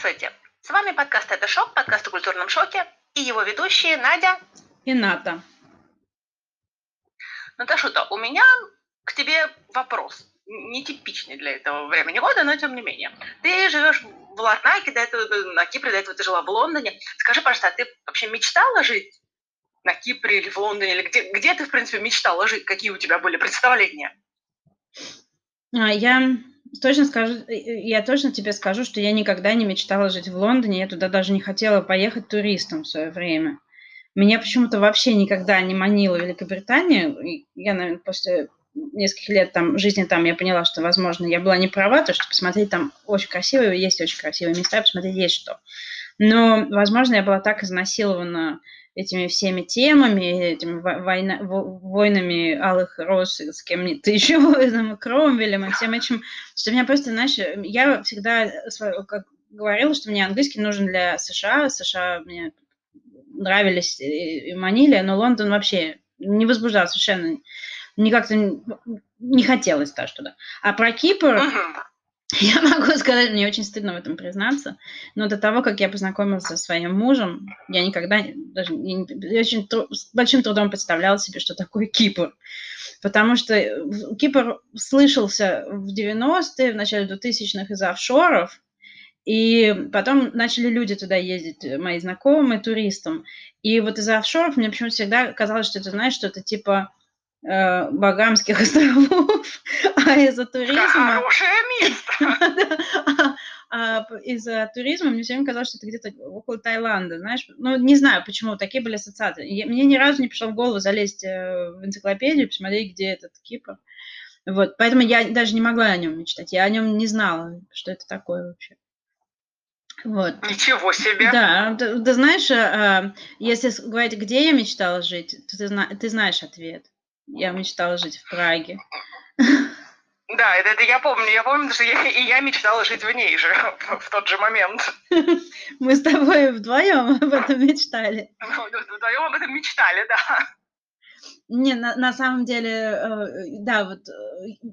Здравствуйте! С вами подкаст «Это шок», подкаст о культурном шоке, и его ведущие Надя и Ната. Наташута, у меня к тебе вопрос. Нетипичный для этого времени года, но тем не менее. Ты живешь в Латнаке, до этого, на Кипре, до этого ты жила в Лондоне. Скажи, пожалуйста, а ты вообще мечтала жить на Кипре или в Лондоне? Или где, где ты, в принципе, мечтала жить? Какие у тебя были представления? А, я точно скажу, э, э, я точно тебе скажу, что я никогда не мечтала жить в Лондоне, я туда даже не хотела поехать туристом в свое время. Меня почему-то вообще никогда не манила Великобритания. Я, наверное, после нескольких лет там жизни там я поняла, что, возможно, я была не права, то что посмотреть там очень красивые, есть очень красивые места, посмотреть есть что. Но, возможно, я была так изнасилована этими всеми темами, этими война, войнами алых роз с кем-то еще, там, Кромвелем и всем этим, что меня просто, знаешь, я всегда как говорила, что мне английский нужен для США, США мне нравились и манили, но Лондон вообще не возбуждал совершенно, никак-то не хотелось даже туда. А про Кипр, uh-huh. Я могу сказать, мне очень стыдно в этом признаться, но до того, как я познакомилась со своим мужем, я никогда даже я очень тру, с большим трудом представляла себе, что такое Кипр. Потому что Кипр слышался в 90-е, в начале 2000-х из офшоров, и потом начали люди туда ездить, мои знакомые, туристам. И вот из офшоров мне почему-то всегда казалось, что это, знаешь, что-то типа э, Багамских островов, а из-за туризма... Хорошее место! А из-за туризма мне все время казалось, что это где-то около Таиланда, знаешь. Ну, не знаю, почему такие были ассоциации. Мне ни разу не пришло в голову залезть э, в энциклопедию, посмотреть, где этот Кипр. Вот, поэтому я даже не могла о нем мечтать. Я о нем не знала, что это такое вообще. Вот. Ничего себе! Да, ты, ты знаешь, а, если говорить, где я мечтала жить, то ты, ты знаешь ответ. Я мечтала жить в Праге. Да, это, это я помню, я помню, что я, и я мечтала жить в ней же в, в тот же момент. Мы с тобой вдвоем об этом мечтали. Ну, вдвоем об этом мечтали, да. Не, на, на самом деле, э, да, вот э,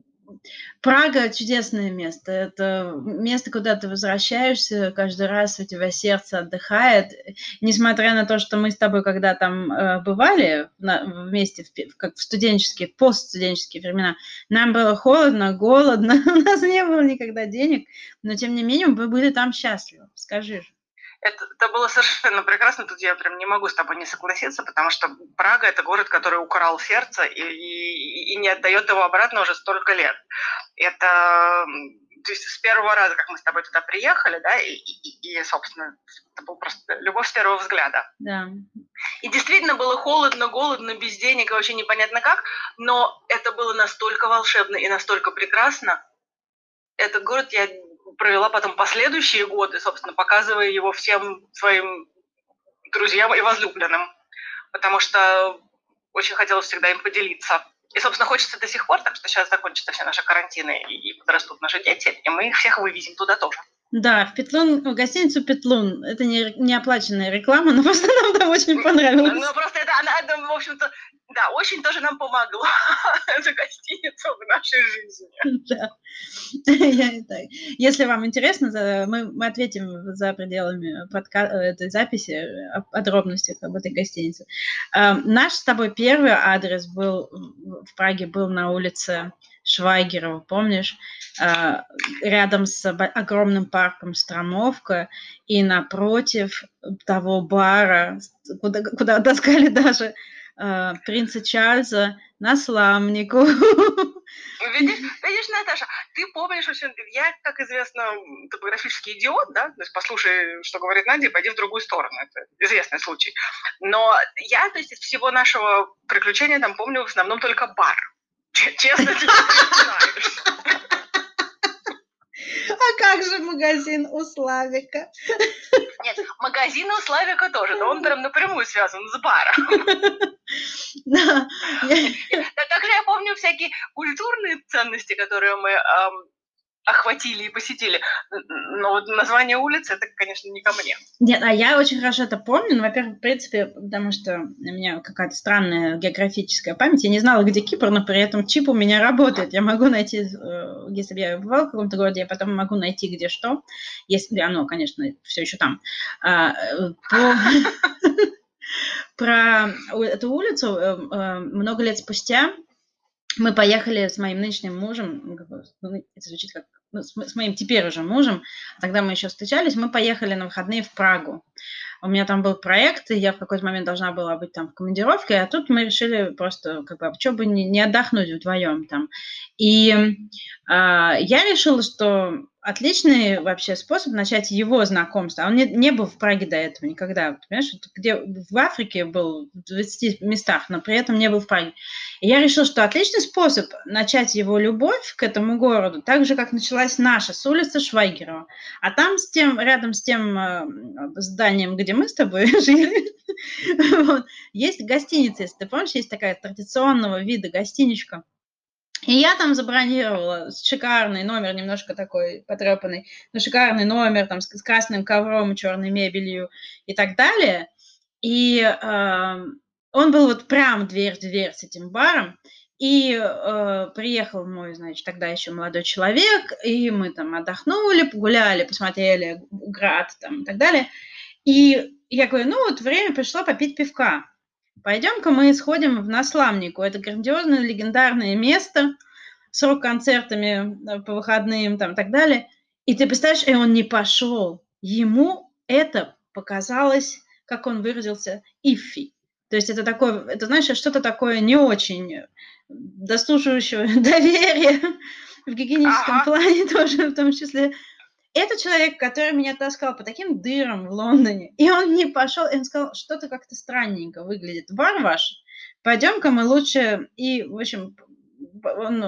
Прага чудесное место. Это место, куда ты возвращаешься, каждый раз у тебя сердце отдыхает. Несмотря на то, что мы с тобой когда там э, бывали на, вместе, в, как в студенческие, постстуденческие времена, нам было холодно, голодно, у нас не было никогда денег, но тем не менее мы были там счастливы. Скажи же. Это, это было совершенно прекрасно. Тут я прям не могу с тобой не согласиться, потому что Прага это город, который украл сердце и, и, и не отдает его обратно уже столько лет. Это то есть с первого раза, как мы с тобой туда приехали, да, и, и, и собственно, это был просто любовь с первого взгляда. Да. И действительно было холодно, голодно, без денег, вообще непонятно как, но это было настолько волшебно и настолько прекрасно. Этот город я провела потом последующие годы, собственно, показывая его всем своим друзьям и возлюбленным, потому что очень хотела всегда им поделиться. И, собственно, хочется до сих пор, так что сейчас закончатся все наши карантины и подрастут наши дети, и мы их всех вывезем туда тоже. Да, в Петлун, в гостиницу Петлун. Это не, не оплаченная реклама, но просто нам там очень понравилось. Ну, просто это, она, в общем-то, да, очень тоже нам помогло эта гостиница в нашей жизни. Да. Если вам интересно, мы, мы ответим за пределами подка... этой записи о подробностях об этой гостинице. А, наш с тобой первый адрес был в Праге, был на улице Швайгерова, помнишь, а, рядом с огромным парком Стромовка, и напротив того бара, куда, куда таскали даже э, принца Чарльза на сламнику. Видишь, видишь, Наташа, ты помнишь очень... Я, как известно, топографический идиот, да? То есть послушай, что говорит Надя, пойди в другую сторону. Это известный случай. Но я, то есть, из всего нашего приключения там помню в основном только бар. Честно тебе знаешь. А как же магазин у Славика? Нет, магазин у Славика тоже, но он прям напрямую связан с баром. Да. Также я помню всякие культурные ценности, которые мы охватили и посетили. Но вот название улицы, это, конечно, не ко мне. Нет, а я очень хорошо это помню. Ну, во-первых, в принципе, потому что у меня какая-то странная географическая память. Я не знала, где Кипр, но при этом чип у меня работает. Я могу найти, э, если бы я бывала в каком-то городе, я потом могу найти где что, если оно, конечно, все еще там. А, э. Про эту улицу э, много лет спустя мы поехали с моим нынешним мужем, ну, это звучит как ну, с, с моим теперь уже мужем, тогда мы еще встречались, мы поехали на выходные в Прагу. У меня там был проект, и я в какой-то момент должна была быть там в командировке, а тут мы решили просто, как бы, а что бы не, не отдохнуть вдвоем там. И э, я решила, что отличный вообще способ начать его знакомство. Он не, не был в Праге до этого никогда. Понимаешь, где в Африке был в 20 местах, но при этом не был в Праге. И я решила, что отличный способ начать его любовь к этому городу, так же, как началась наша, с улицы Швайгерова. А там с тем, рядом с тем э, зданием, где мы с тобой жили, есть гостиница, если ты помнишь, есть такая традиционного вида гостиничка. И я там забронировала шикарный номер, немножко такой потрепанный, но шикарный номер там с, красным ковром, черной мебелью и так далее. И э, он был вот прям дверь в дверь с этим баром. И э, приехал мой, значит, тогда еще молодой человек, и мы там отдохнули, погуляли, посмотрели град там и так далее. И я говорю, ну вот время пришло попить пивка. Пойдем-ка мы сходим в Насламнику. Это грандиозное легендарное место с рок-концертами э, по выходным там и так далее. И ты представляешь, и он не пошел. Ему это показалось, как он выразился, ифи. То есть это такое, это, знаешь, что-то такое не очень дослушивающего доверия в гигиеническом ага. плане тоже в том числе. Это человек, который меня таскал по таким дырам в Лондоне, и он не пошел, и он сказал, что-то как-то странненько выглядит. Бар ваш, пойдем-ка мы лучше, и, в общем, он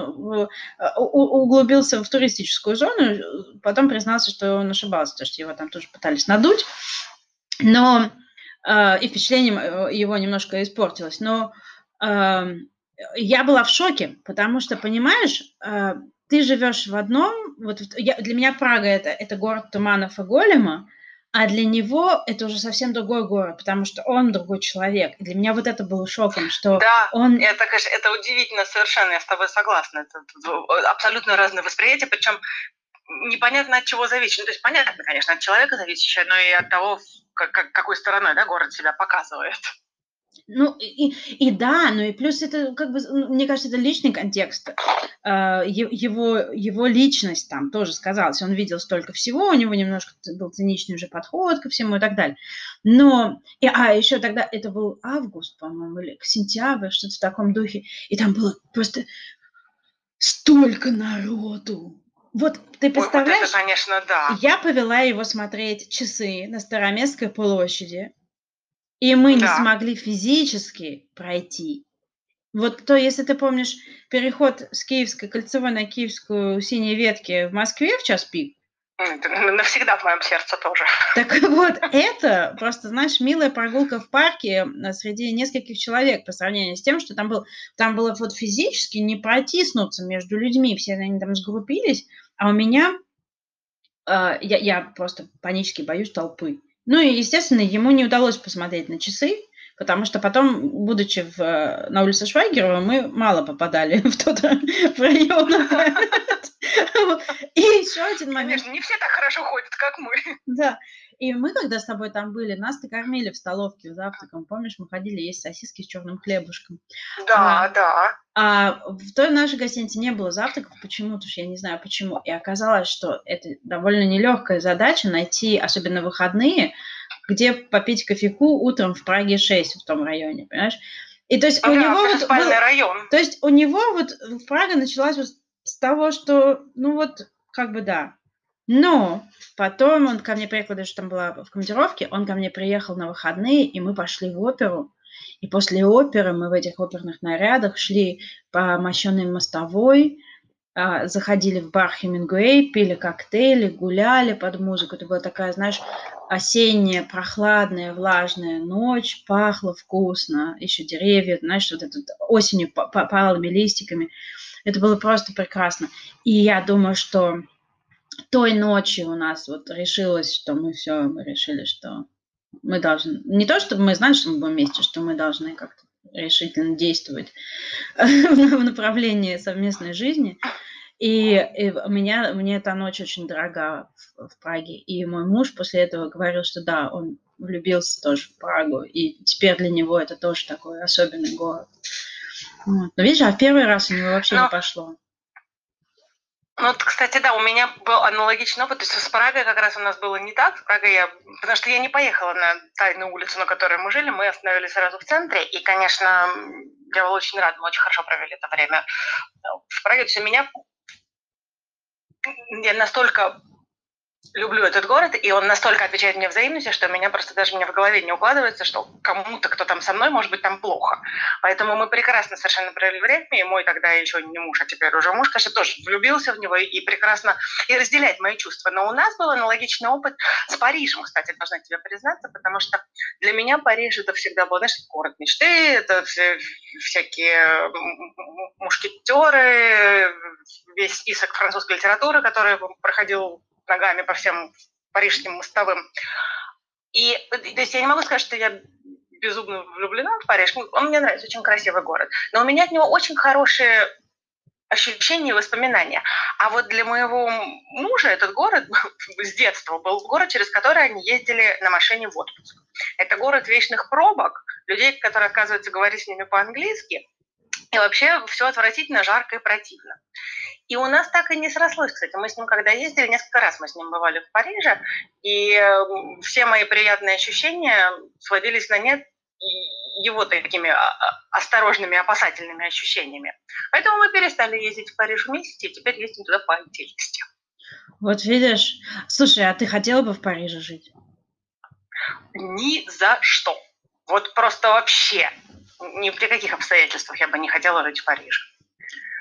углубился в туристическую зону, потом признался, что он ошибался, потому что его там тоже пытались надуть, но э, и впечатление его немножко испортилось. Но э, я была в шоке, потому что, понимаешь, ты живешь в одном, вот я, для меня Прага это, это город туманов и голема, а для него это уже совсем другой город, потому что он другой человек. И для меня вот это было шоком, что да, он... это, конечно, это удивительно совершенно, я с тобой согласна. Это, абсолютно разное восприятие, причем непонятно от чего зависит. Ну, то есть понятно, конечно, от человека зависящее, но и от того, как, какой стороной да, город себя показывает. Ну и, и да, ну и плюс это, как бы, мне кажется, это личный контекст. Э, его, его личность там тоже сказалась. Он видел столько всего, у него немножко был циничный уже подход ко всему и так далее. Но, и, а еще тогда, это был август, по-моему, или сентябрь, что-то в таком духе. И там было просто столько народу. Вот ты представляешь? Ой, вот это, конечно, да. Я повела его смотреть часы на Староместской площади и мы не смогли физически пройти. Вот то, если ты помнишь переход с Киевской кольцевой на Киевскую синей ветки в Москве в час пик, навсегда в моем сердце тоже. Так вот, это просто, знаешь, милая прогулка в парке среди нескольких человек по сравнению с тем, что там был, там было вот физически не протиснуться между людьми, все они там сгруппились, а у меня, э, я, я просто панически боюсь толпы. Ну и, естественно, ему не удалось посмотреть на часы, потому что потом, будучи в, на улице Швайгерова, мы мало попадали в тот район. И еще один момент. Конечно, не все так хорошо ходят, как мы. Да. И мы, когда с тобой там были, нас-то кормили в столовке завтраком. Помнишь, мы ходили есть сосиски с черным хлебушком. Да, а, да. А в той нашей гостинице не было завтраков почему-то, я не знаю почему. И оказалось, что это довольно нелегкая задача найти, особенно выходные, где попить кофейку утром в Праге 6 в том районе, понимаешь? И то есть а у да, него вот был, район. То есть у него вот в Прага началась вот с того, что, ну вот, как бы да, но потом он ко мне приехал, даже там была в командировке, он ко мне приехал на выходные, и мы пошли в оперу. И после оперы мы в этих оперных нарядах шли по мощенной мостовой, а, заходили в бар Хемингуэй, пили коктейли, гуляли под музыку. Это была такая, знаешь, осенняя, прохладная, влажная ночь, пахло вкусно, еще деревья, знаешь, вот это осенью палыми листиками. Это было просто прекрасно. И я думаю, что той ночью у нас вот решилось, что мы все, мы решили, что мы должны... Не то, чтобы мы знали, что мы будем вместе, что мы должны как-то решительно действовать в направлении совместной жизни. И, и меня, мне эта ночь очень дорога в, в Праге. И мой муж после этого говорил, что да, он влюбился тоже в Прагу. И теперь для него это тоже такой особенный город. Вот. Но видишь, а в первый раз у него вообще Но... не пошло. Ну, вот, кстати, да, у меня был аналогичный опыт. То есть с Прагой как раз у нас было не так. В Праге я... Потому что я не поехала на тайную улицу, на которой мы жили. Мы остановились сразу в центре. И, конечно, я была очень рада. Мы очень хорошо провели это время в Праге. У меня... Я настолько люблю этот город, и он настолько отвечает мне взаимностью, что меня просто даже мне в голове не укладывается, что кому-то, кто там со мной, может быть, там плохо. Поэтому мы прекрасно совершенно провели время, и мой тогда еще не муж, а теперь уже муж, конечно, тоже влюбился в него и прекрасно и разделяет мои чувства. Но у нас был аналогичный опыт с Парижем, кстати, должна тебе признаться, потому что для меня Париж это всегда был, знаешь, город мечты, это все, всякие мушкетеры, весь список французской литературы, который проходил ногами по всем парижским мостовым. И то есть я не могу сказать, что я безумно влюблена в Париж. Он мне нравится, очень красивый город. Но у меня от него очень хорошие ощущения и воспоминания. А вот для моего мужа этот город с детства был город, через который они ездили на машине в отпуск. Это город вечных пробок, людей, которые, оказывается, говорить с ними по-английски. И вообще все отвратительно, жарко и противно. И у нас так и не срослось, кстати. Мы с ним, когда ездили, несколько раз мы с ним бывали в Париже, и все мои приятные ощущения сводились на нет его такими а, а, осторожными, опасательными ощущениями. Поэтому мы перестали ездить в Париж вместе, и теперь ездим туда по отдельности. Вот видишь. Слушай, а ты хотела бы в Париже жить? Ни за что. Вот просто вообще ни при каких обстоятельствах я бы не хотела жить в Париже.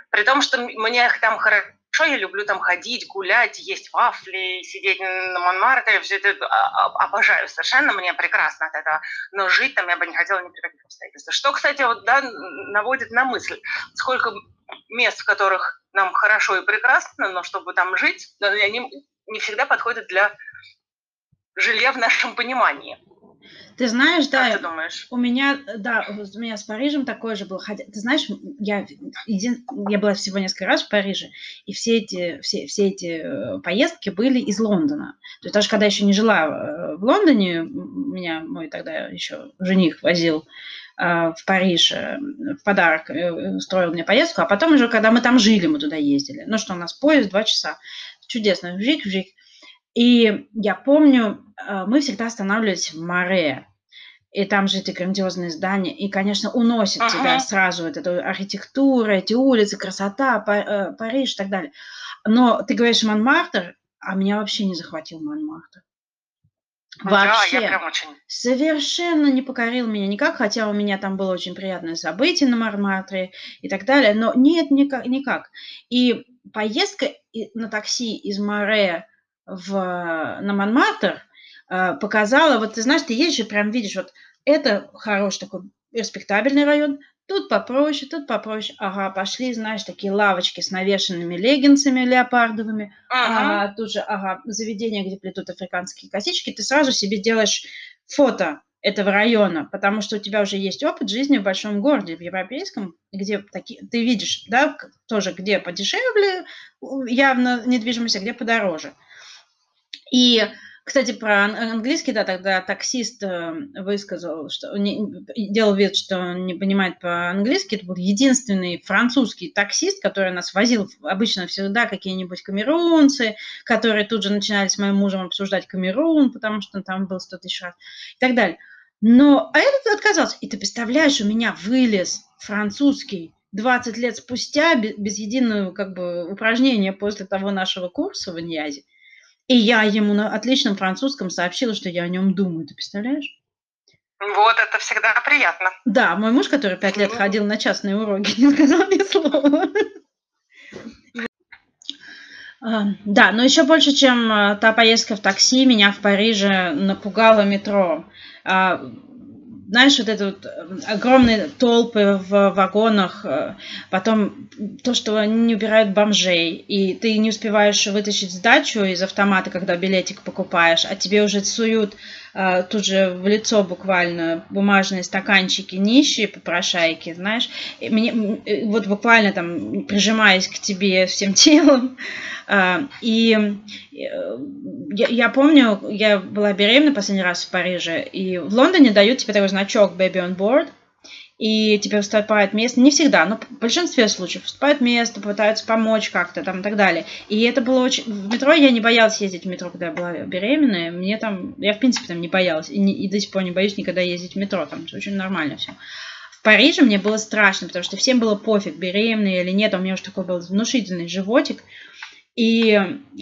При том, что мне там хорошо, я люблю там ходить, гулять, есть вафли, сидеть на Монмартре, все это а, а, обожаю совершенно, мне прекрасно от этого. Но жить там я бы не хотела ни при каких обстоятельствах. Что, кстати, вот, да, наводит на мысль, сколько мест, в которых нам хорошо и прекрасно, но чтобы там жить, они не всегда подходят для жилья в нашем понимании. Ты знаешь, да, ты думаешь? у меня, да, у меня с Парижем такое же было. Хотя, ты знаешь, я, един, я была всего несколько раз в Париже, и все эти, все, все эти э, поездки были из Лондона. То есть даже когда я еще не жила э, в Лондоне, меня мой тогда еще жених возил э, в Париж в подарок, устроил мне поездку, а потом уже, когда мы там жили, мы туда ездили. Ну что, у нас поезд два часа. Чудесно, вжик-вжик. И я помню, мы всегда останавливались в Море и там же эти грандиозные здания, и, конечно, уносит ага. тебя сразу вот эта архитектура, эти улицы, красота, э, Париж и так далее. Но ты говоришь Монмартр, а меня вообще не захватил Монмартр. Вообще. Да, я прям очень... Совершенно не покорил меня никак, хотя у меня там было очень приятное событие на Монмартре и так далее, но нет, никак. никак. И поездка на такси из Море в, на Монмартр – а, показала, вот ты знаешь, ты едешь и прям видишь, вот это хороший такой респектабельный район, тут попроще, тут попроще. Ага, пошли, знаешь, такие лавочки с навешенными леггинсами леопардовыми. Ага. А, тут же, ага, заведение, где плетут африканские косички. Ты сразу себе делаешь фото этого района, потому что у тебя уже есть опыт жизни в большом городе, в европейском, где такие, ты видишь, да, тоже где подешевле явно недвижимость, а где подороже. И кстати, про английский, да, тогда таксист э, высказал, что делал вид, что он не понимает по-английски. Это был единственный французский таксист, который нас возил обычно всегда какие-нибудь камерунцы, которые тут же начинали с моим мужем обсуждать Камерун, потому что он там был сто тысяч раз и так далее. Но а этот отказался. И ты представляешь, у меня вылез французский 20 лет спустя без, единого как бы упражнения после того нашего курса в Иньязе. И я ему на отличном французском сообщила, что я о нем думаю. Ты представляешь? Вот, это всегда приятно. Да, мой муж, который пять лет ходил на частные уроки, не сказал ни слова. А, да, но еще больше, чем а, та поездка в такси, меня в Париже напугало метро. Знаешь, вот это вот огромные толпы в вагонах, потом то, что они не убирают бомжей, и ты не успеваешь вытащить сдачу из автомата, когда билетик покупаешь, а тебе уже суют тут же в лицо буквально бумажные стаканчики нищие попрошайки, знаешь, мне, вот буквально там прижимаясь к тебе всем телом. А, и э, я, я помню, я была беременна последний раз в Париже, и в Лондоне дают тебе такой значок Baby on Board, и тебе уступает место, не всегда, но в большинстве случаев уступает место, пытаются помочь как-то там и так далее. И это было очень... В метро я не боялась ездить в метро, когда я была беременная. Мне там... Я, в принципе, там не боялась. И, не... и до сих пор не боюсь никогда ездить в метро. Там очень нормально все. В Париже мне было страшно, потому что всем было пофиг, беременная или нет. А у меня уже такой был внушительный животик. И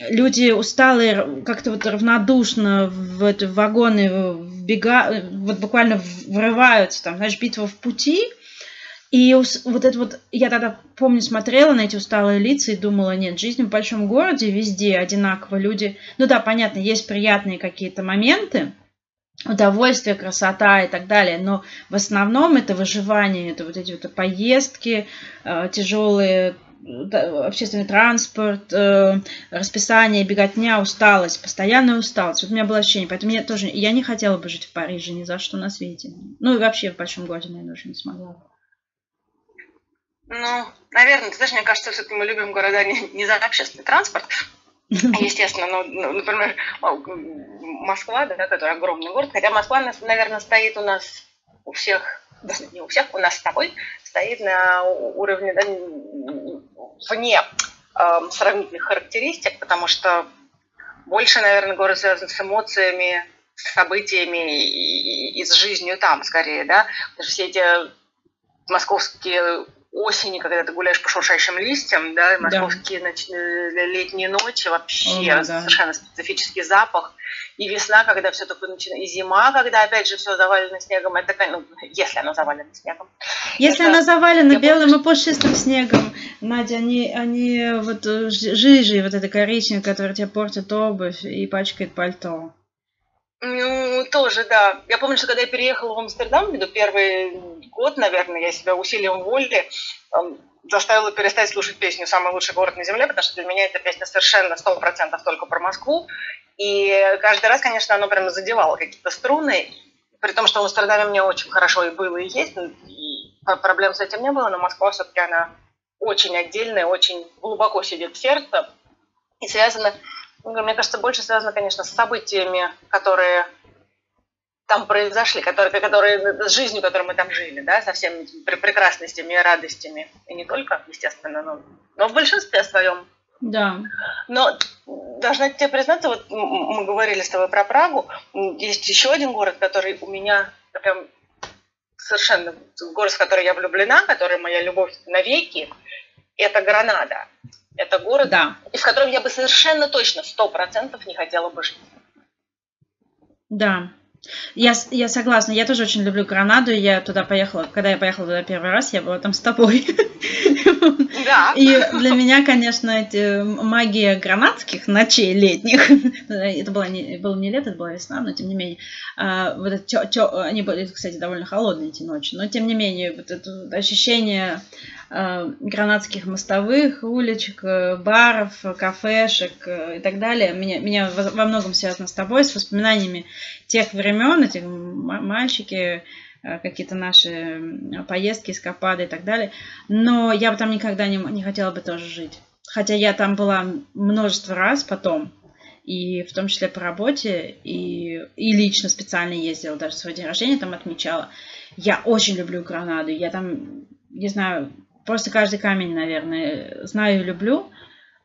люди усталые, как-то вот равнодушно в эти вагоны вбега, вот буквально врываются, там, знаешь, битва в пути. И вот это вот, я тогда, помню, смотрела на эти усталые лица и думала, нет, жизнь в большом городе везде одинаково. Люди, ну да, понятно, есть приятные какие-то моменты, удовольствие, красота и так далее, но в основном это выживание, это вот эти вот поездки, э, тяжелые общественный транспорт, э, расписание, беготня, усталость, постоянная усталость. Вот у меня было ощущение, поэтому я тоже, я не хотела бы жить в Париже ни за что на свете. Ну и вообще в большом городе, наверное, уже не смогла. Ну, наверное, ты знаешь, мне кажется, все-таки мы любим города не, не за общественный транспорт, естественно, ну, ну, например, Москва, да, который огромный город, хотя Москва, наверное, стоит у нас у всех, не у всех, у нас с тобой стоит на уровне да, вне э, сравнительных характеристик, потому что больше, наверное, город связан с эмоциями, с событиями и, и, и с жизнью там, скорее, да. Потому что все эти московские осени, когда ты гуляешь по шуршащим листьям, да, и московские да. Ноч... летние ночи, вообще О, да. совершенно специфический запах. И весна, когда все только начинает, и зима, когда опять же все завалено снегом, это, ну, если оно завалено снегом. Если это... оно завалено Я белым помню, и пушистым снегом, Надя, они, они вот э, жижи, вот это коричневое, которое тебе портит обувь и пачкает пальто. Ну, тоже, да. Я помню, что когда я переехала в Амстердам, в первый год, наверное, я себя усилием воли эм, заставила перестать слушать песню «Самый лучший город на земле», потому что для меня эта песня совершенно сто процентов только про Москву. И каждый раз, конечно, оно прямо задевало какие-то струны, при том, что в Амстердаме мне очень хорошо и было, и есть, и проблем с этим не было, но Москва все-таки она очень отдельная, очень глубоко сидит в сердце и связана мне кажется, больше связано, конечно, с событиями, которые там произошли, которые, которые, с жизнью, которой мы там жили, да, со всеми прекрасностями и радостями. И не только, естественно, но, но в большинстве своем. Да. Но должна тебе признаться, вот мы говорили с тобой про Прагу, есть еще один город, который у меня прям совершенно город, в который я влюблена, который моя любовь навеки, это Гранада. Это город, да. и в котором я бы совершенно точно, сто процентов не хотела бы жить. Да, я, я согласна, я тоже очень люблю Гранаду, я туда поехала, когда я поехала туда первый раз, я была там с тобой. Да. И для меня, конечно, эти магия гранатских ночей летних, это было не, было не лето, это была весна, но тем не менее, а, вот это, тё, тё, они были, кстати, довольно холодные эти ночи, но тем не менее, вот это ощущение а, гранатских мостовых, уличек, баров, кафешек и так далее, меня, меня во многом связано с тобой, с воспоминаниями тех времен, эти мальчики, Э, какие-то наши поездки, эскапады и так далее. Но я бы там никогда не, не хотела бы тоже жить. Хотя я там была множество раз потом, и в том числе по работе, и, и лично специально ездила, даже свой день рождения там отмечала. Я очень люблю Гранаду. Я там, не знаю, просто каждый камень, наверное, знаю и люблю,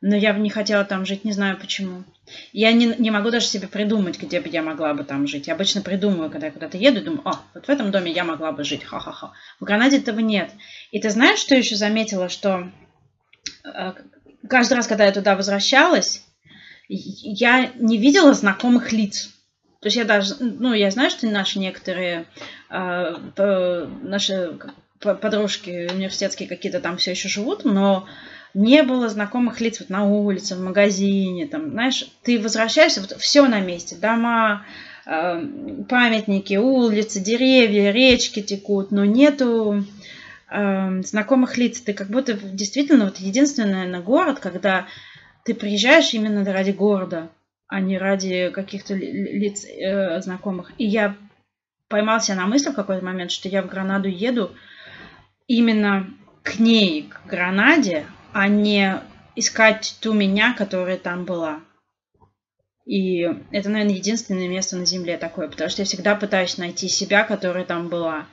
но я бы не хотела там жить, не знаю почему. Я не, не могу даже себе придумать, где бы я могла бы там жить. Я обычно придумываю, когда я куда-то еду, думаю, о, вот в этом доме я могла бы жить, ха-ха-ха. В Гранаде этого нет. И ты знаешь, что еще заметила, что э, каждый раз, когда я туда возвращалась, я не видела знакомых лиц. То есть я даже, ну, я знаю, что наши некоторые, э, наши подружки университетские какие-то там все еще живут, но не было знакомых лиц вот на улице, в магазине, там, знаешь, ты возвращаешься, вот все на месте, дома, памятники, улицы, деревья, речки текут, но нету знакомых лиц. Ты как будто действительно вот единственный, наверное, город, когда ты приезжаешь именно ради города, а не ради каких-то лиц э, знакомых. И я поймался на мысли в какой-то момент, что я в Гранаду еду именно к ней, к Гранаде, а не искать ту меня, которая там была. И это, наверное, единственное место на Земле такое, потому что я всегда пытаюсь найти себя, которая там была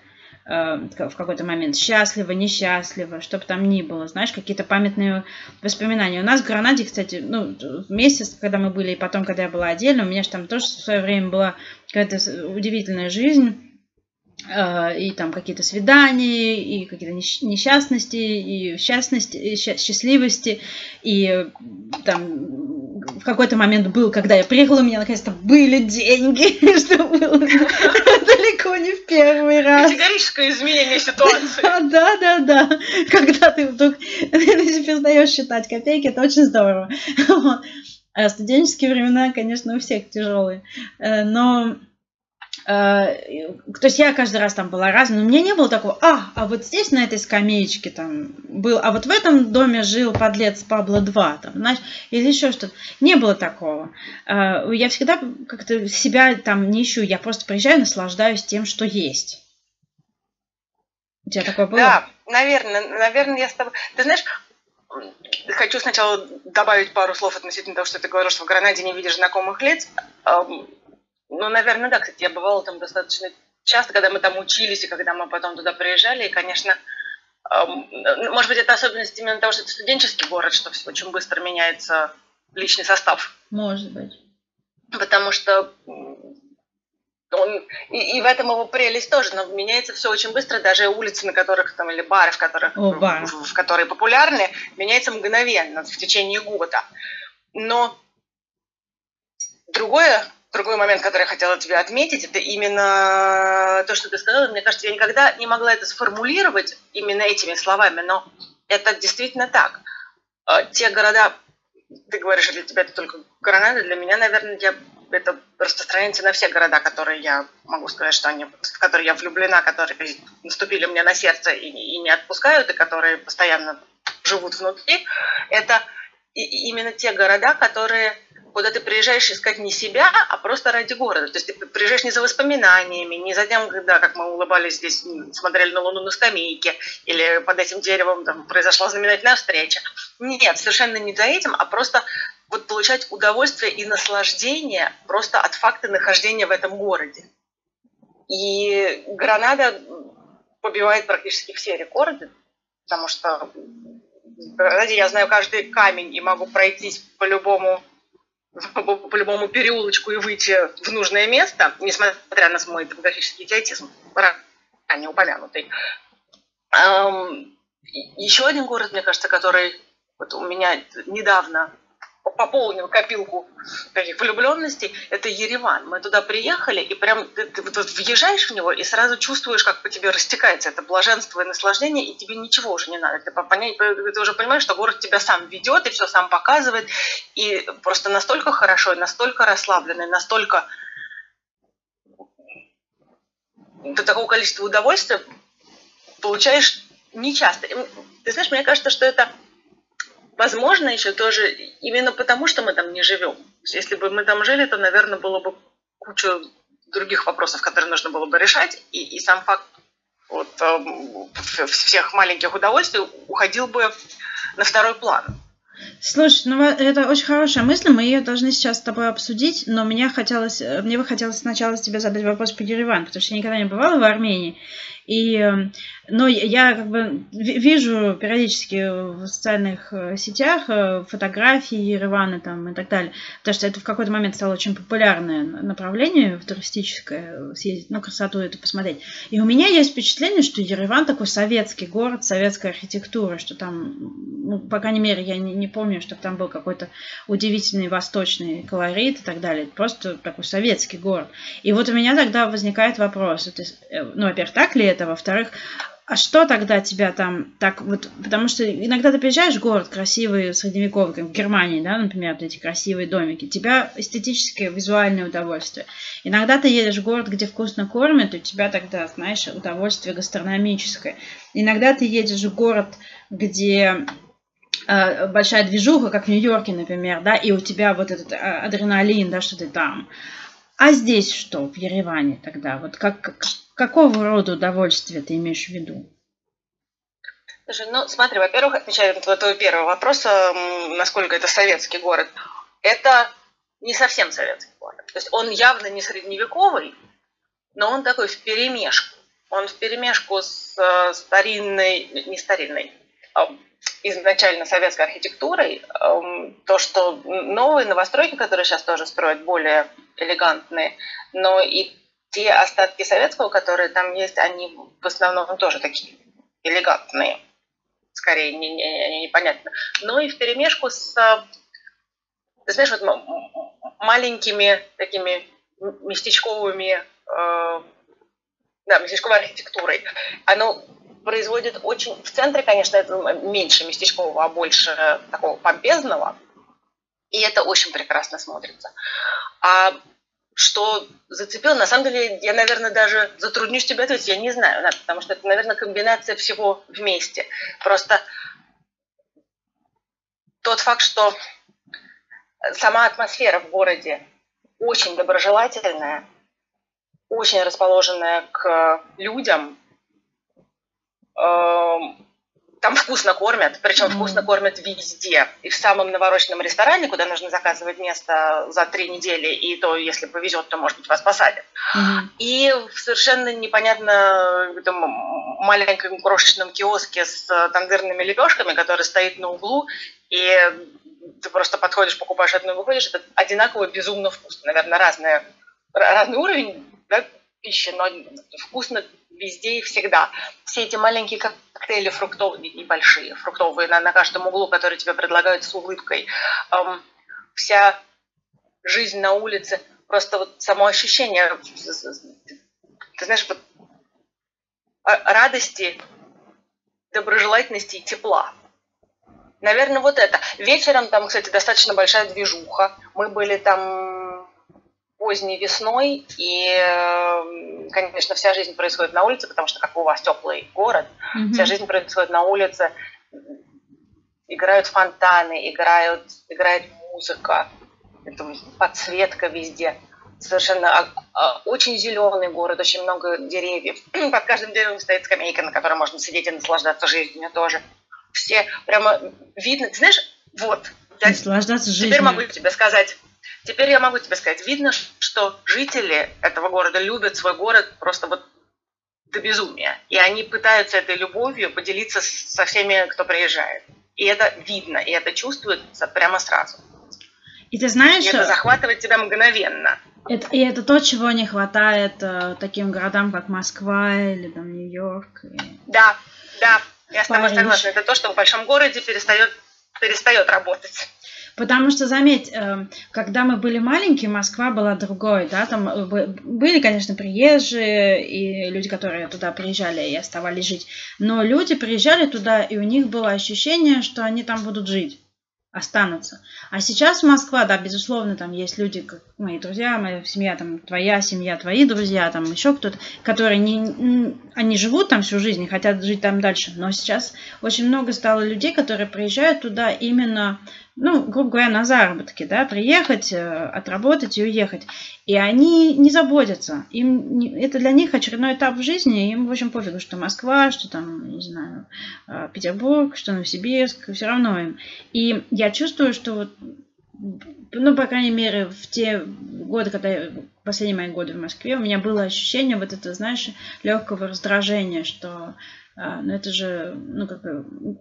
э, в какой-то момент. Счастлива, несчастлива, что бы там ни было. Знаешь, какие-то памятные воспоминания. У нас в Гранаде, кстати, ну, месяц, когда мы были, и потом, когда я была отдельно, у меня же там тоже в свое время была какая-то удивительная жизнь и там какие-то свидания, и какие-то несчастности, и счастности, и счастливости, и там в какой-то момент был, когда я приехала, у меня наконец-то были деньги, что было далеко не в первый раз. Категорическое изменение ситуации. Да, да, да. Когда ты вдруг перестаешь считать копейки, это очень здорово. А студенческие времена, конечно, у всех тяжелые. Э, но Э, то есть я каждый раз там была разная, но у меня не было такого, а, а вот здесь на этой скамеечке там был, а вот в этом доме жил подлец Пабло 2, там, знаешь, или еще что-то. Не было такого. Э, я всегда как-то себя там не ищу, я просто приезжаю, наслаждаюсь тем, что есть. У тебя такое было? Да, наверное, наверное, я с тобой... Ты знаешь, хочу сначала добавить пару слов относительно того, что ты говоришь, что в Гранаде не видишь знакомых лиц. Ну, наверное, да. Кстати, я бывала там достаточно часто, когда мы там учились, и когда мы потом туда приезжали. И, конечно, эм, может быть, это особенность именно того, что это студенческий город, что все очень быстро меняется личный состав. Может быть. Потому что он, и, и в этом его прелесть тоже, но меняется все очень быстро, даже улицы, на которых там, или бары, в которых, О, бар. в, в которые популярны, меняется мгновенно, в течение года. Но другое Другой момент, который я хотела тебе отметить, это именно то, что ты сказала. Мне кажется, я никогда не могла это сформулировать именно этими словами, но это действительно так. А, те города, ты говоришь, для тебя это только Гранада, для меня, наверное, я, это распространяется на все города, которые я могу сказать, что они, в которые я влюблена, которые наступили мне на сердце и, и не отпускают, и которые постоянно живут внутри. Это именно те города, которые куда ты приезжаешь искать не себя, а просто ради города. То есть ты приезжаешь не за воспоминаниями, не за тем, когда, как мы улыбались здесь, смотрели на Луну на скамейке, или под этим деревом там, произошла знаменательная встреча. Нет, совершенно не за этим, а просто вот получать удовольствие и наслаждение просто от факта нахождения в этом городе. И Гранада побивает практически все рекорды, потому что Гранаде я знаю каждый камень и могу пройтись по любому по любому переулочку и выйти в нужное место, несмотря на мой демографический идиотизм, ранее упомянутый. Еще один город, мне кажется, который вот у меня недавно пополнил копилку таких влюбленностей, это Ереван. Мы туда приехали, и прям ты, ты вот въезжаешь в него, и сразу чувствуешь, как по тебе растекается это блаженство и наслаждение, и тебе ничего уже не надо. Ты, понять, ты уже понимаешь, что город тебя сам ведет, и все сам показывает, и просто настолько хорошо, настолько расслабленный, настолько до такого количества удовольствия получаешь нечасто. Ты знаешь, мне кажется, что это Возможно, еще тоже именно потому, что мы там не живем. Если бы мы там жили, то, наверное, было бы куча других вопросов, которые нужно было бы решать, и, и сам факт вот, э, всех маленьких удовольствий уходил бы на второй план. Слушай, ну это очень хорошая мысль, мы ее должны сейчас с тобой обсудить, но мне хотелось, мне бы хотелось сначала тебе задать вопрос по Ереван, потому что я никогда не бывала в Армении, и, эм, но я как бы вижу периодически в социальных э, сетях э, фотографии Еревана там и так далее, потому что это в какой-то момент стало очень популярное направление туристическое, съездить на красоту это посмотреть. И у меня есть впечатление, что Ереван такой советский город, советская архитектура, что там, ну, по крайней мере, я не, не помню, чтобы там был какой-то удивительный восточный колорит и так далее. Просто такой советский город. И вот у меня тогда возникает вопрос, это, э, ну, во-первых, так ли это? Это. Во-вторых, а что тогда тебя там так вот, потому что иногда ты приезжаешь в город красивый, средневековый, как в Германии, да, например, вот эти красивые домики, тебя эстетическое, визуальное удовольствие. Иногда ты едешь в город, где вкусно кормят, у тебя тогда, знаешь, удовольствие гастрономическое. Иногда ты едешь в город, где э, большая движуха, как в Нью-Йорке, например, да, и у тебя вот этот э, адреналин, да, что ты там. А здесь что, в Ереване тогда? Вот как, как какого рода удовольствие ты имеешь в виду? Слушай, ну смотри, во-первых, отвечая на твой первый вопрос, насколько это советский город, это не совсем советский город. То есть он явно не средневековый, но он такой в перемешку. Он в перемешку с э, старинной, не старинной, а изначально советской архитектурой, эм, то, что новые новостройки, которые сейчас тоже строят, более элегантные, но и те остатки советского, которые там есть, они в основном тоже такие элегантные, скорее не, не, не, непонятно. Но и в перемешку с, ты знаешь, вот маленькими такими местечковыми, э, да, местечковой архитектурой. Оно производит очень... В центре, конечно, это меньше местечкового, а больше такого помпезного. И это очень прекрасно смотрится. А что зацепило, на самом деле, я, наверное, даже затруднюсь тебе ответить, я не знаю, потому что это, наверное, комбинация всего вместе. Просто тот факт, что сама атмосфера в городе очень доброжелательная, очень расположенная к людям, эм, там вкусно кормят, причем mm-hmm. вкусно кормят везде. И в самом навороченном ресторане, куда нужно заказывать место за три недели, и то, если повезет, то, может быть, вас посадят. Mm-hmm. И в совершенно непонятно этом маленьком крошечном киоске с тандырными лепешками, который стоит на углу, и ты просто подходишь, покупаешь одну и выходишь, это одинаково безумно вкусно. Наверное, разное, разный уровень да, пищи, но вкусно везде и всегда. Все эти маленькие коктейли фруктовые, небольшие, фруктовые на, на каждом углу, которые тебе предлагают с улыбкой. Эм, вся жизнь на улице, просто вот само ощущение, ты знаешь, вот радости, доброжелательности и тепла. Наверное, вот это. Вечером там, кстати, достаточно большая движуха. Мы были там поздней весной, и, эм, конечно, вся жизнь происходит на улице, потому что как у вас теплый город, mm-hmm. вся жизнь происходит на улице, играют фонтаны, играют, играет музыка, это подсветка везде. Совершенно а, очень зеленый город, очень много деревьев. Под каждым деревом стоит скамейка, на которой можно сидеть и наслаждаться жизнью тоже. Все прямо видно. Ты знаешь, вот. Наслаждаться жизнью. Теперь могу тебе сказать Теперь я могу тебе сказать, видно, что жители этого города любят свой город просто вот до безумия. И они пытаются этой любовью поделиться со всеми, кто приезжает. И это видно, и это чувствуется прямо сразу. И ты знаешь... И это захватывает тебя мгновенно. Это, и это то, чего не хватает э, таким городам, как Москва или там Нью-Йорк. И... Да, да, я с тобой согласна. Это то, что в большом городе перестает, перестает работать. Потому что, заметь, э, когда мы были маленькие, Москва была другой, да, там э, были, конечно, приезжие и люди, которые туда приезжали и оставались жить, но люди приезжали туда, и у них было ощущение, что они там будут жить останутся. А сейчас Москва, да, безусловно, там есть люди, как мои друзья, моя семья, там, твоя семья, твои друзья, там, еще кто-то, которые не, они живут там всю жизнь и хотят жить там дальше. Но сейчас очень много стало людей, которые приезжают туда именно ну, грубо говоря, на заработки, да, приехать, э, отработать и уехать. И они не заботятся. Им это для них очередной этап в жизни, им, в общем, пофигу, что Москва, что там, не знаю, э, Петербург, что Новосибирск, все равно им. И я чувствую, что вот ну, по крайней мере, в те годы, когда я, последние мои годы в Москве, у меня было ощущение вот это, знаешь, легкого раздражения, что но это же, ну, как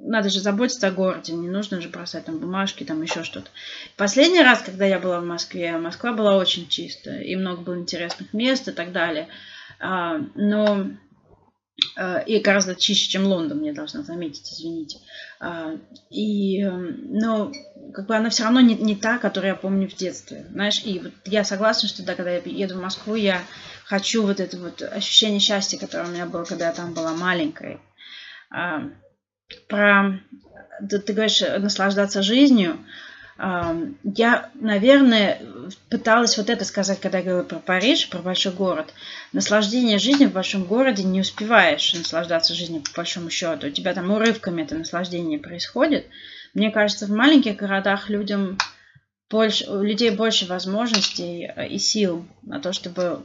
надо же заботиться о городе, не нужно же бросать там бумажки, там еще что-то. Последний раз, когда я была в Москве, Москва была очень чистая, и много было интересных мест и так далее. А, но а, и гораздо чище, чем Лондон, мне должна заметить, извините. И, но как бы она все равно не, не та, которую я помню в детстве. Знаешь, и вот я согласна, что да, когда я еду в Москву, я хочу вот это вот ощущение счастья, которое у меня было, когда я там была маленькой. а, про, ты, ты говоришь, наслаждаться жизнью. Я, наверное, пыталась вот это сказать, когда я говорила про Париж, про большой город. Наслаждение жизнью в большом городе не успеваешь наслаждаться жизнью по большому счету. У тебя там урывками это наслаждение происходит. Мне кажется, в маленьких городах людям больше, у людей больше возможностей э, и сил на то, чтобы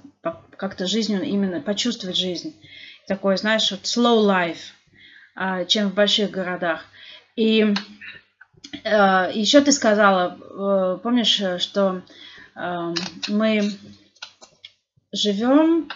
как-то жизнью именно почувствовать жизнь. Такой, знаешь, вот slow life, а, чем в больших городах. И э, еще ты сказала, э, помнишь, что мы живем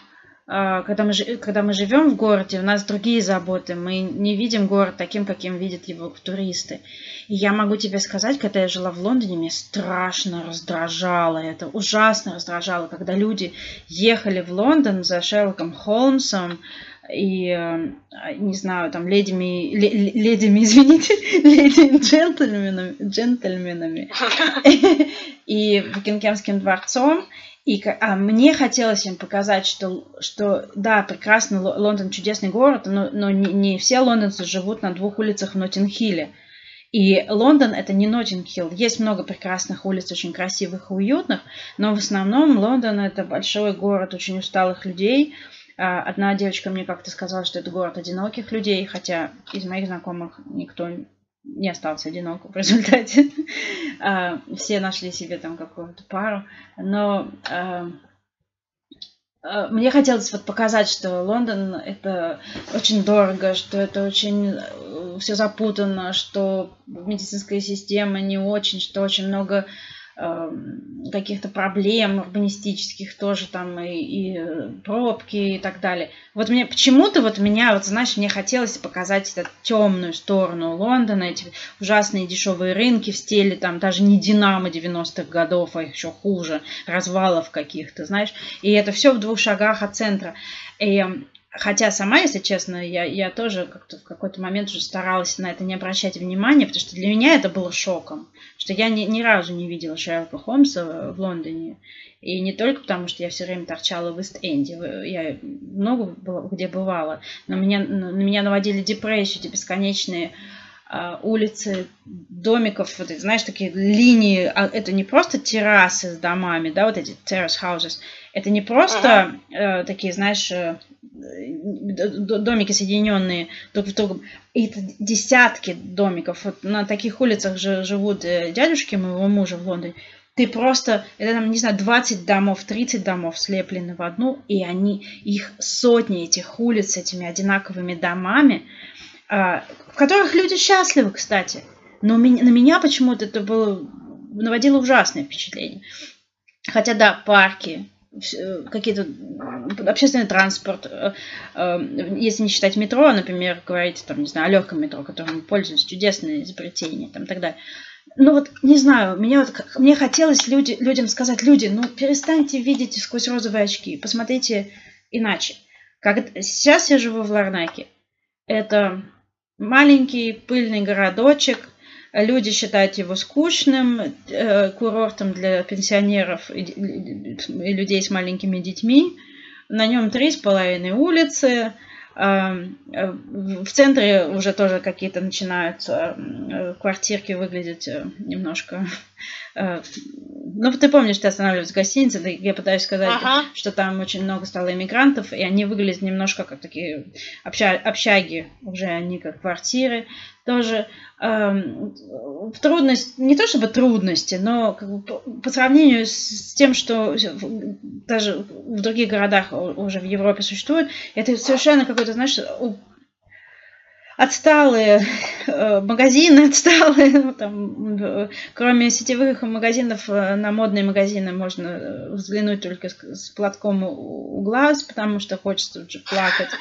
когда мы, когда мы живем в городе, у нас другие заботы. Мы не видим город таким, каким видят его туристы. И я могу тебе сказать, когда я жила в Лондоне, мне страшно раздражало это, ужасно раздражало, когда люди ехали в Лондон за Шерлоком Холмсом, и, э, не знаю, там, ледями, ледями, извините, леди джентльменами, джентльменами и Букингемским дворцом, и а мне хотелось им показать, что, что да, прекрасно, Лондон чудесный город, но, но не, не все лондонцы живут на двух улицах в Ноттинг-Хилле. И Лондон это не Ноттинг-Хилл. Есть много прекрасных улиц, очень красивых и уютных, но в основном Лондон это большой город очень усталых людей. А, одна девочка мне как-то сказала, что это город одиноких людей, хотя из моих знакомых никто не остался одинок в результате. А, все нашли себе там какую-то пару. Но а, а, мне хотелось вот показать, что Лондон это очень дорого, что это очень э, все запутано, что медицинская система не очень, что очень много каких-то проблем урбанистических тоже там и, и пробки и так далее. Вот мне почему-то вот меня, вот знаешь, мне хотелось показать эту темную сторону Лондона, эти ужасные дешевые рынки в стиле там даже не Динамо 90-х годов, а еще хуже, развалов каких-то, знаешь. И это все в двух шагах от центра. И Хотя сама, если честно, я, я тоже как-то в какой-то момент уже старалась на это не обращать внимания, потому что для меня это было шоком, что я ни, ни разу не видела Шерлока Холмса в Лондоне. И не только потому, что я все время торчала в Ист-Энде, я много где бывала, но меня, на меня наводили депрессию, эти бесконечные а, улицы домиков, вот, знаешь, такие линии, а это не просто террасы с домами, да, вот эти terrace houses, это не просто ага. э, такие, знаешь, э, домики соединенные друг в другом, это десятки домиков. Вот на таких улицах же живут э, дядюшки моего мужа в Лондоне. Ты просто, это там, не знаю, 20 домов, 30 домов слеплены в одну, и они, их сотни этих улиц с этими одинаковыми домами, а, в которых люди счастливы, кстати. Но на меня почему-то это было, наводило ужасное впечатление. Хотя, да, парки, э, какие-то общественный транспорт, э, э, если не считать метро, например, говорить, там, не знаю, о легком метро, которым мы пользуемся, чудесное изобретение, там, и так далее. Ну вот, не знаю, меня вот, мне хотелось люди, людям сказать, люди, ну перестаньте видеть сквозь розовые очки, посмотрите иначе. Как сейчас я живу в Ларнаке, это маленький пыльный городочек. Люди считают его скучным э, курортом для пенсионеров и, людей с маленькими детьми. На нем три с половиной улицы. Э, в центре уже тоже какие-то начинаются э, квартирки выглядеть э, немножко ну, ты помнишь, ты останавливаешься в гостинице, да, я пытаюсь сказать, ага. что там очень много стало иммигрантов, и они выглядят немножко как такие обща общаги, уже они как квартиры. Тоже эм, трудность, не то чтобы трудности, но как бы, по, по сравнению с тем, что даже в других городах уже в Европе существует, это совершенно какой-то, знаешь, отсталые э, магазины, отсталые, ну, там, кроме сетевых магазинов, э, на модные магазины можно э, взглянуть только с платком у глаз, потому что хочется уже плакать.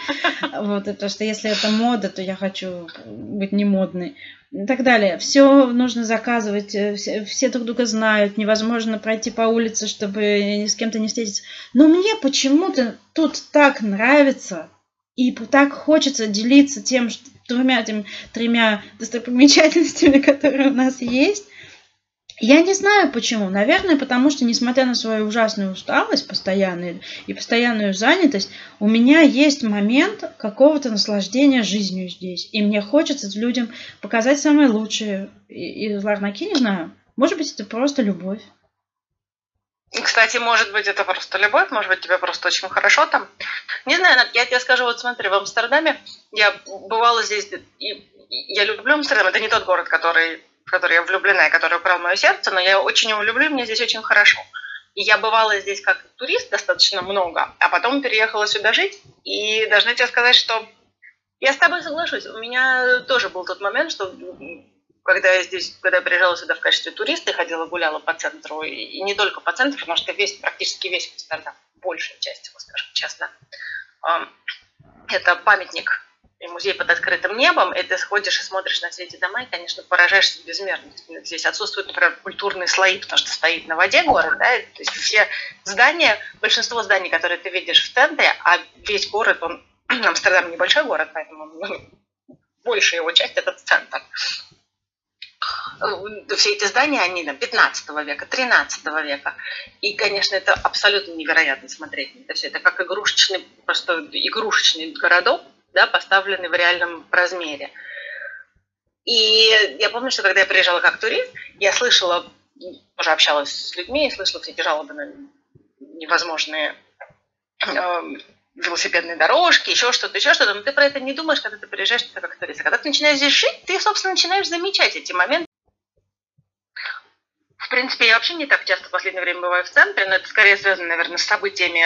Вот, это что если это мода, то я хочу быть не модной. И так далее. Все нужно заказывать, все, все друг друга знают, невозможно пройти по улице, чтобы ни с кем-то не встретиться. Но мне почему-то тут так нравится, и так хочется делиться тем, что двумя этими тремя достопримечательностями, которые у нас есть. Я не знаю почему. Наверное, потому что, несмотря на свою ужасную усталость постоянную и постоянную занятость, у меня есть момент какого-то наслаждения жизнью здесь. И мне хочется людям показать самое лучшее. И, и Ларнаки, не знаю, может быть, это просто любовь. Кстати, может быть, это просто любовь, может быть, тебе просто очень хорошо там. Не знаю, я тебе скажу, вот смотри, в Амстердаме я бывала здесь, и я люблю Амстердам, это не тот город, который в который я влюблена и который украл мое сердце, но я очень его люблю, мне здесь очень хорошо. И я бывала здесь как турист достаточно много, а потом переехала сюда жить, и должна тебе сказать, что я с тобой соглашусь. У меня тоже был тот момент, что когда я здесь, когда я приезжала сюда в качестве туриста и ходила, гуляла по центру, и не только по центру, потому что весь, практически весь Амстердам, большая часть его, скажем честно, это памятник и музей под открытым небом, и ты сходишь и смотришь на все эти дома, и, конечно, поражаешься безмерно. Здесь отсутствуют, например, культурные слои, потому что стоит на воде город, да, то есть все здания, большинство зданий, которые ты видишь в центре, а весь город, он, Амстердам небольшой город, поэтому ну, большая его часть – это центр. Все эти здания, они там, 15 века, 13 века. И, конечно, это абсолютно невероятно смотреть это все. Это как игрушечный, просто игрушечный городок, да, поставлены в реальном размере. И я помню, что когда я приезжала как турист, я слышала, уже общалась с людьми, слышала все эти жалобы на невозможные э, велосипедные дорожки, еще что-то, еще что-то. Но ты про это не думаешь, когда ты приезжаешь туда как турист. А когда ты начинаешь здесь жить, ты, собственно, начинаешь замечать эти моменты. В принципе, я вообще не так часто в последнее время бываю в центре, но это скорее связано, наверное, с событиями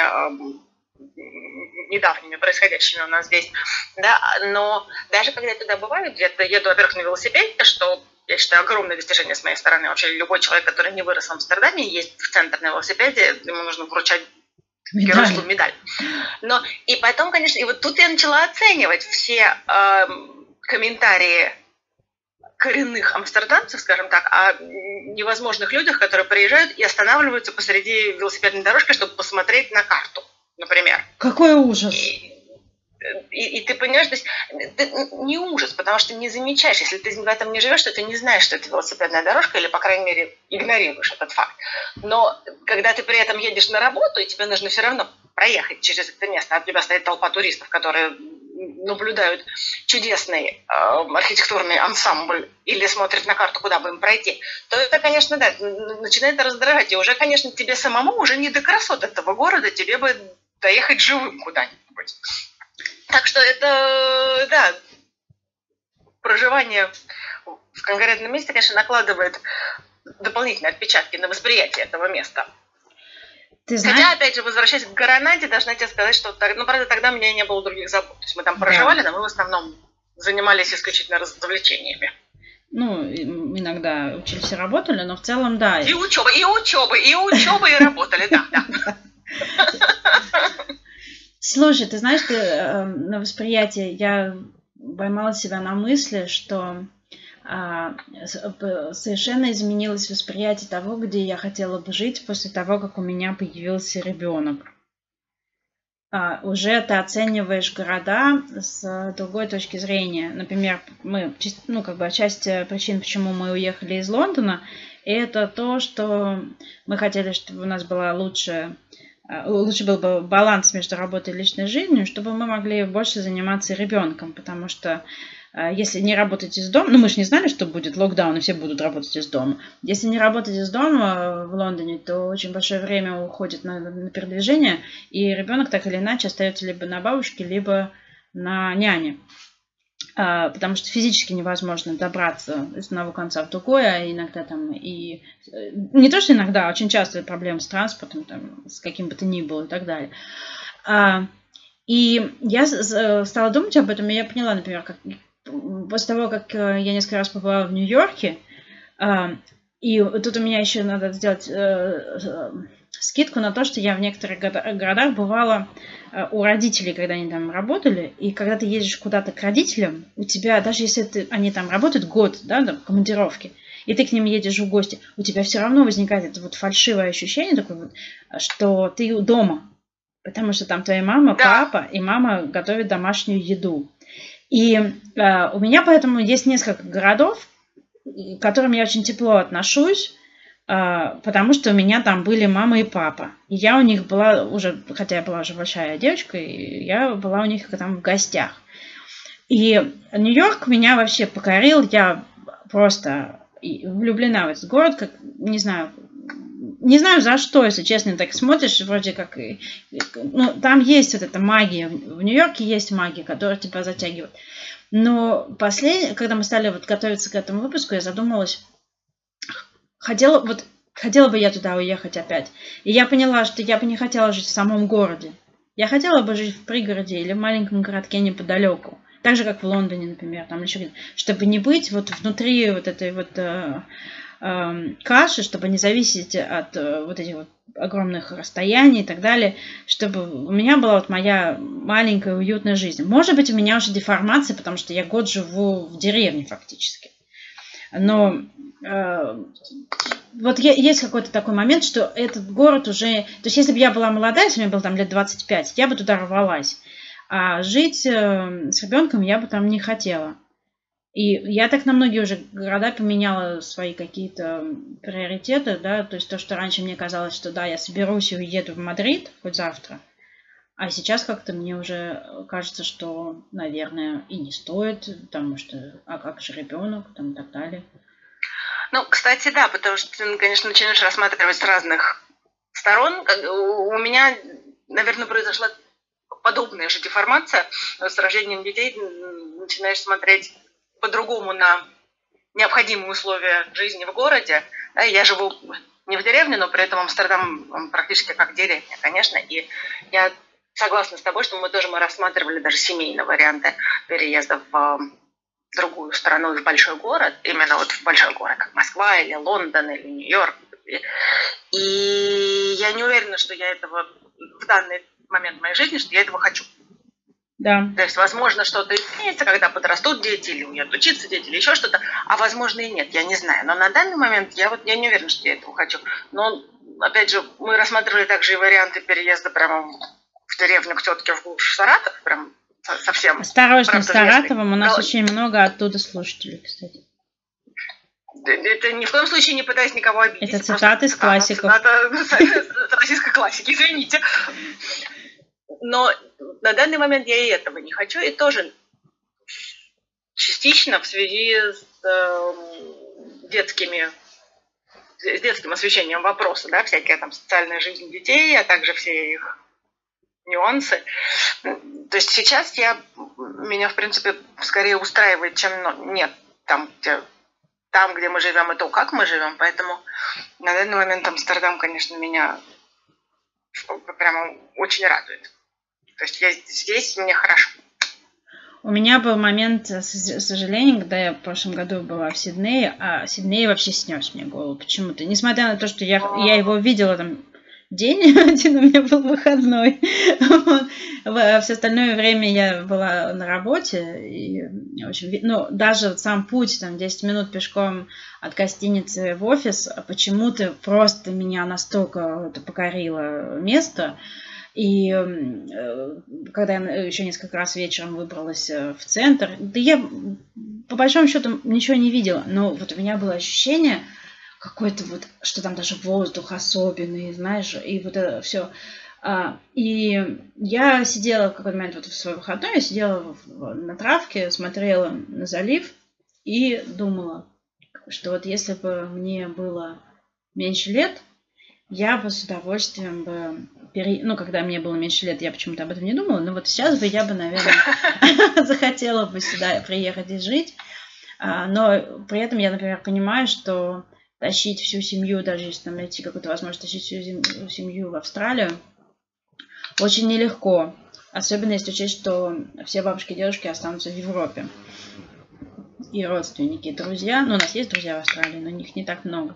недавними происходящими у нас здесь, да, но даже когда я туда бываю, где-то еду, во-первых, на велосипеде, что я считаю огромное достижение с моей стороны. Вообще любой человек, который не вырос в Амстердаме, есть в центр на велосипеде, ему нужно вручать медаль. геройскую медаль. Но и потом, конечно, и вот тут я начала оценивать все э, комментарии коренных амстердамцев, скажем так, о невозможных людях, которые приезжают и останавливаются посреди велосипедной дорожки, чтобы посмотреть на карту например. Какой ужас! И, и, и ты понимаешь, то есть ты, не ужас, потому что не замечаешь, если ты в этом не живешь, то ты не знаешь, что это велосипедная дорожка, или, по крайней мере, игнорируешь этот факт. Но когда ты при этом едешь на работу, и тебе нужно все равно проехать через это место, а у тебя стоит толпа туристов, которые наблюдают чудесный э, архитектурный ансамбль или смотрят на карту, куда бы им пройти, то это, конечно, да, начинает раздражать. И уже, конечно, тебе самому уже не до красот этого города, тебе бы доехать живым куда-нибудь. Так что это, да, проживание в конкретном месте, конечно, накладывает дополнительные отпечатки на восприятие этого места. Ты знаешь... Хотя, опять же, возвращаясь к Гранаде, должна тебе сказать, что, ну, правда, тогда у меня не было других забот. То есть мы там проживали, да. но мы в основном занимались исключительно развлечениями. Ну, иногда учились и работали, но в целом, да. И учеба, и учеба, и учеба, и работали, да, да. Слушай, ты знаешь, ты, э, на восприятие я поймала себя на мысли, что совершенно изменилось восприятие того, где я хотела бы жить после того, как у меня появился ребенок. А, уже ты оцениваешь города с другой точки зрения. Например, мы, ну, как бы часть причин, почему мы уехали из Лондона, это то, что мы хотели, чтобы у нас была лучшая лучше был бы баланс между работой и личной жизнью, чтобы мы могли больше заниматься ребенком, потому что если не работать из дома, ну мы же не знали, что будет локдаун, и все будут работать из дома. Если не работать из дома в Лондоне, то очень большое время уходит на, на передвижение, и ребенок так или иначе остается либо на бабушке, либо на няне. А, потому что физически невозможно добраться из одного конца в другое, а иногда там и... Э, не то, что иногда, а очень часто проблемы с транспортом, там, с каким бы то ни было и так далее. И я стала думать об этом, и я поняла, например, как после того, как э, я несколько раз побывала в Нью-Йорке, а, и тут у меня еще надо сделать э, скидку на то, что я в некоторых городах бывала э, у родителей, когда они там работали, и когда ты едешь куда-то к родителям, у тебя, даже если ты, они там работают год, да, там, в командировке, и ты к ним едешь в гости, у тебя все равно возникает это вот фальшивое ощущение такое вот, что ты дома, потому что там твоя мама, да. папа, и мама готовит домашнюю еду. И э, у меня поэтому есть несколько городов, к которым я очень тепло отношусь, а, потому что у меня там были мама и папа. И я у них была уже, хотя я была уже большая девочка, и я была у них там в гостях. И Нью-Йорк меня вообще покорил. Я просто влюблена в этот город, как, не знаю, не знаю за что, если честно, так смотришь, вроде как, ну, там есть вот эта магия, в Нью-Йорке есть магия, которая тебя затягивает. Но последнее, когда мы стали вот готовиться к этому выпуску, я задумалась, хотела, вот, хотела бы я туда уехать опять. И я поняла, что я бы не хотела жить в самом городе. Я хотела бы жить в пригороде или в маленьком городке неподалеку. Так же, как в Лондоне, например, там еще чтобы не быть вот внутри вот этой вот э, каши, чтобы не зависеть от э, вот этих вот огромных расстояний и так далее, чтобы у меня была вот моя маленькая уютная жизнь. Может быть, у меня уже деформация, потому что я год живу в деревне фактически. Но э, вот есть какой-то такой момент, что этот город уже... То есть, если бы я была молодая, если мне было там лет 25, я бы туда рвалась. А жить э, с ребенком я бы там не хотела. И я так на многие уже города поменяла свои какие-то приоритеты, да, то есть то, что раньше мне казалось, что да, я соберусь и уеду в Мадрид хоть завтра, а сейчас как-то мне уже кажется, что, наверное, и не стоит, потому что, а как же ребенок, там и так далее. Ну, кстати, да, потому что ты, конечно, начинаешь рассматривать с разных сторон. У меня, наверное, произошла подобная же деформация с рождением детей, начинаешь смотреть по-другому на необходимые условия жизни в городе. Да, я живу не в деревне, но при этом Амстердам практически как деревня, конечно. И я согласна с тобой, что мы тоже мы рассматривали даже семейные варианты переезда в другую страну, в большой город, именно вот в большой город, как Москва или Лондон или Нью-Йорк. И я не уверена, что я этого в данный момент в моей жизни, что я этого хочу. Да. То есть, возможно, что-то изменится, когда подрастут дети, или уедут учиться дети, или еще что-то, а возможно и нет, я не знаю. Но на данный момент я вот я не уверена, что я этого хочу. Но, опять же, мы рассматривали также и варианты переезда прямо в деревню к тетке в Саратов, прям совсем. Осторожно, с Саратовым, у нас Но... очень много оттуда слушателей, кстати. Это ни в коем случае не пытаюсь никого обидеть. Это цитаты из классиков. Это российской классики, извините. Но на данный момент я и этого не хочу, и тоже частично в связи с э, детскими с детским освещением вопроса, да, всякие там социальная жизнь детей, а также все их нюансы. То есть сейчас я, меня, в принципе, скорее устраивает, чем ну, нет, там, где, там, где мы живем, и то, как мы живем. Поэтому на данный момент Амстердам, конечно, меня прямо очень радует. То есть я здесь, мне хорошо. У меня был момент сожаления, когда я в прошлом году была в Сиднее, а Сидней вообще снес мне голову почему-то. Несмотря на то, что я, я его видела там день, один у меня был выходной. Все остальное время я была на работе. И, в общем, ну, даже сам путь, там, 10 минут пешком от гостиницы в офис, почему-то просто меня настолько это покорило место. И э, когда я еще несколько раз вечером выбралась э, в центр, да я по большому счету ничего не видела, но вот у меня было ощущение какой-то вот, что там даже воздух особенный, знаешь, и вот это все. А, и я сидела в какой-то момент вот в свой выходной, я сидела на травке, смотрела на залив и думала, что вот если бы мне было меньше лет, я бы с удовольствием бы пере... ну, когда мне было меньше лет, я почему-то об этом не думала, но вот сейчас бы я бы, наверное, захотела бы сюда приехать и жить. А, но при этом я, например, понимаю, что тащить всю семью, даже если там найти какую-то возможность тащить всю семью в Австралию, очень нелегко. Особенно если учесть, что все бабушки и дедушки останутся в Европе. И родственники, и друзья. Ну, у нас есть друзья в Австралии, но них не так много.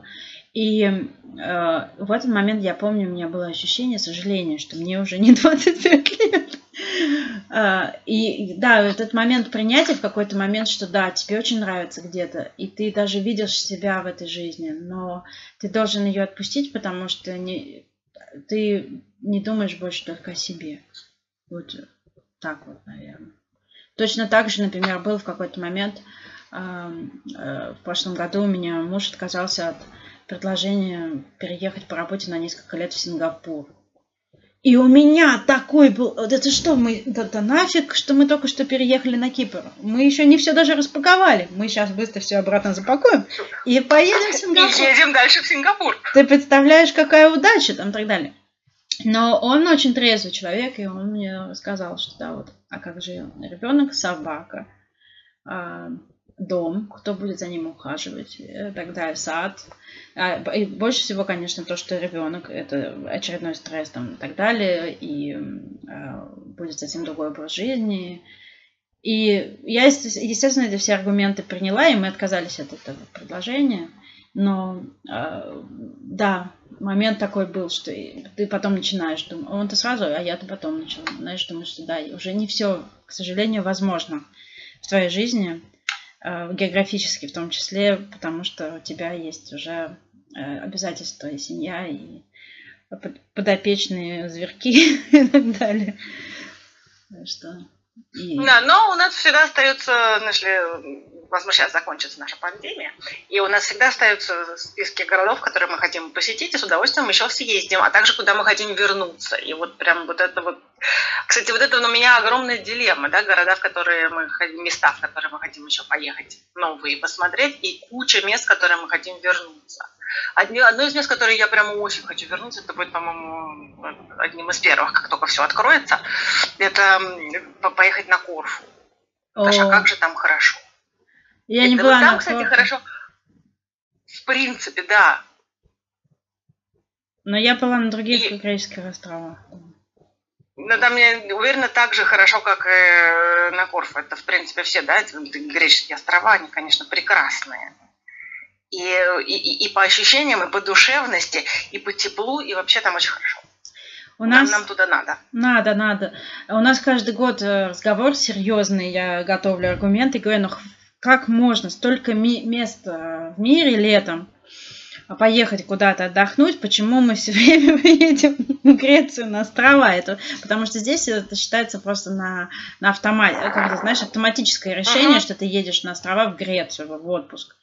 И э, в этот момент я помню, у меня было ощущение сожаления, что мне уже не 25 лет. Э, и да, этот момент принятия в какой-то момент, что да, тебе очень нравится где-то, и ты даже видишь себя в этой жизни, но ты должен ее отпустить, потому что не, ты не думаешь больше только о себе. Вот так вот, наверное. Точно так же, например, был в какой-то момент, э, э, в прошлом году у меня муж отказался от предложение переехать по работе на несколько лет в Сингапур. И у меня такой был... Это что, мы... Да, да нафиг, что мы только что переехали на Кипр. Мы еще не все даже распаковали. Мы сейчас быстро все обратно запакуем и поедем в Сингапур. И едем дальше в Сингапур. Ты представляешь, какая удача там и так далее. Но он очень трезвый человек, и он мне сказал, что да, вот, а как же ребенок, собака, а, дом, кто будет за ним ухаживать, так далее, сад. А, и больше всего, конечно, то, что ребенок это очередной стресс там и так далее, и а, будет совсем другой образ жизни. И я, естественно, эти все аргументы приняла, и мы отказались от этого предложения. Но э, да, момент такой был, что ты потом начинаешь думать, он-то сразу, а я-то потом начала, знаешь, думаешь, что да, уже не все, к сожалению, возможно в твоей жизни. Э, географически в том числе, потому что у тебя есть уже э, обязательства и семья, и подопечные зверки и так далее. Что и... Да, но у нас всегда остается, знаешь ли, возможно, сейчас закончится наша пандемия, и у нас всегда остаются списки городов, которые мы хотим посетить, и с удовольствием еще съездим, а также куда мы хотим вернуться. И вот прям вот это вот... Кстати, вот это у меня огромная дилемма, да, города, в которые мы хотим, места, в которые мы хотим еще поехать, новые посмотреть, и куча мест, в которые мы хотим вернуться. Одно из мест, которые я прямо очень хочу вернуться, это будет, по-моему, одним из первых, как только все откроется, это поехать на Корфу. Саша, как же там хорошо. Я не была там, на кстати, хорошо. В принципе, да. Но я была на других и... греческих островах. Ну, там, я уверена, так же хорошо, как и на Корфу. Это, в принципе, все, да, эти греческие острова, они, конечно, прекрасные и, и, и по ощущениям, и по душевности, и по теплу, и вообще там очень хорошо. У нас... нам, нам туда надо. Надо, надо. У нас каждый год э, разговор серьезный, я готовлю аргументы, говорю, ну как можно столько ми- мест в мире летом поехать куда-то отдохнуть, почему мы все время едем в Грецию на острова. Это, потому что здесь это считается просто на, на автомате, как это, знаешь, автоматическое решение, uh-huh. что ты едешь на острова в Грецию в отпуск.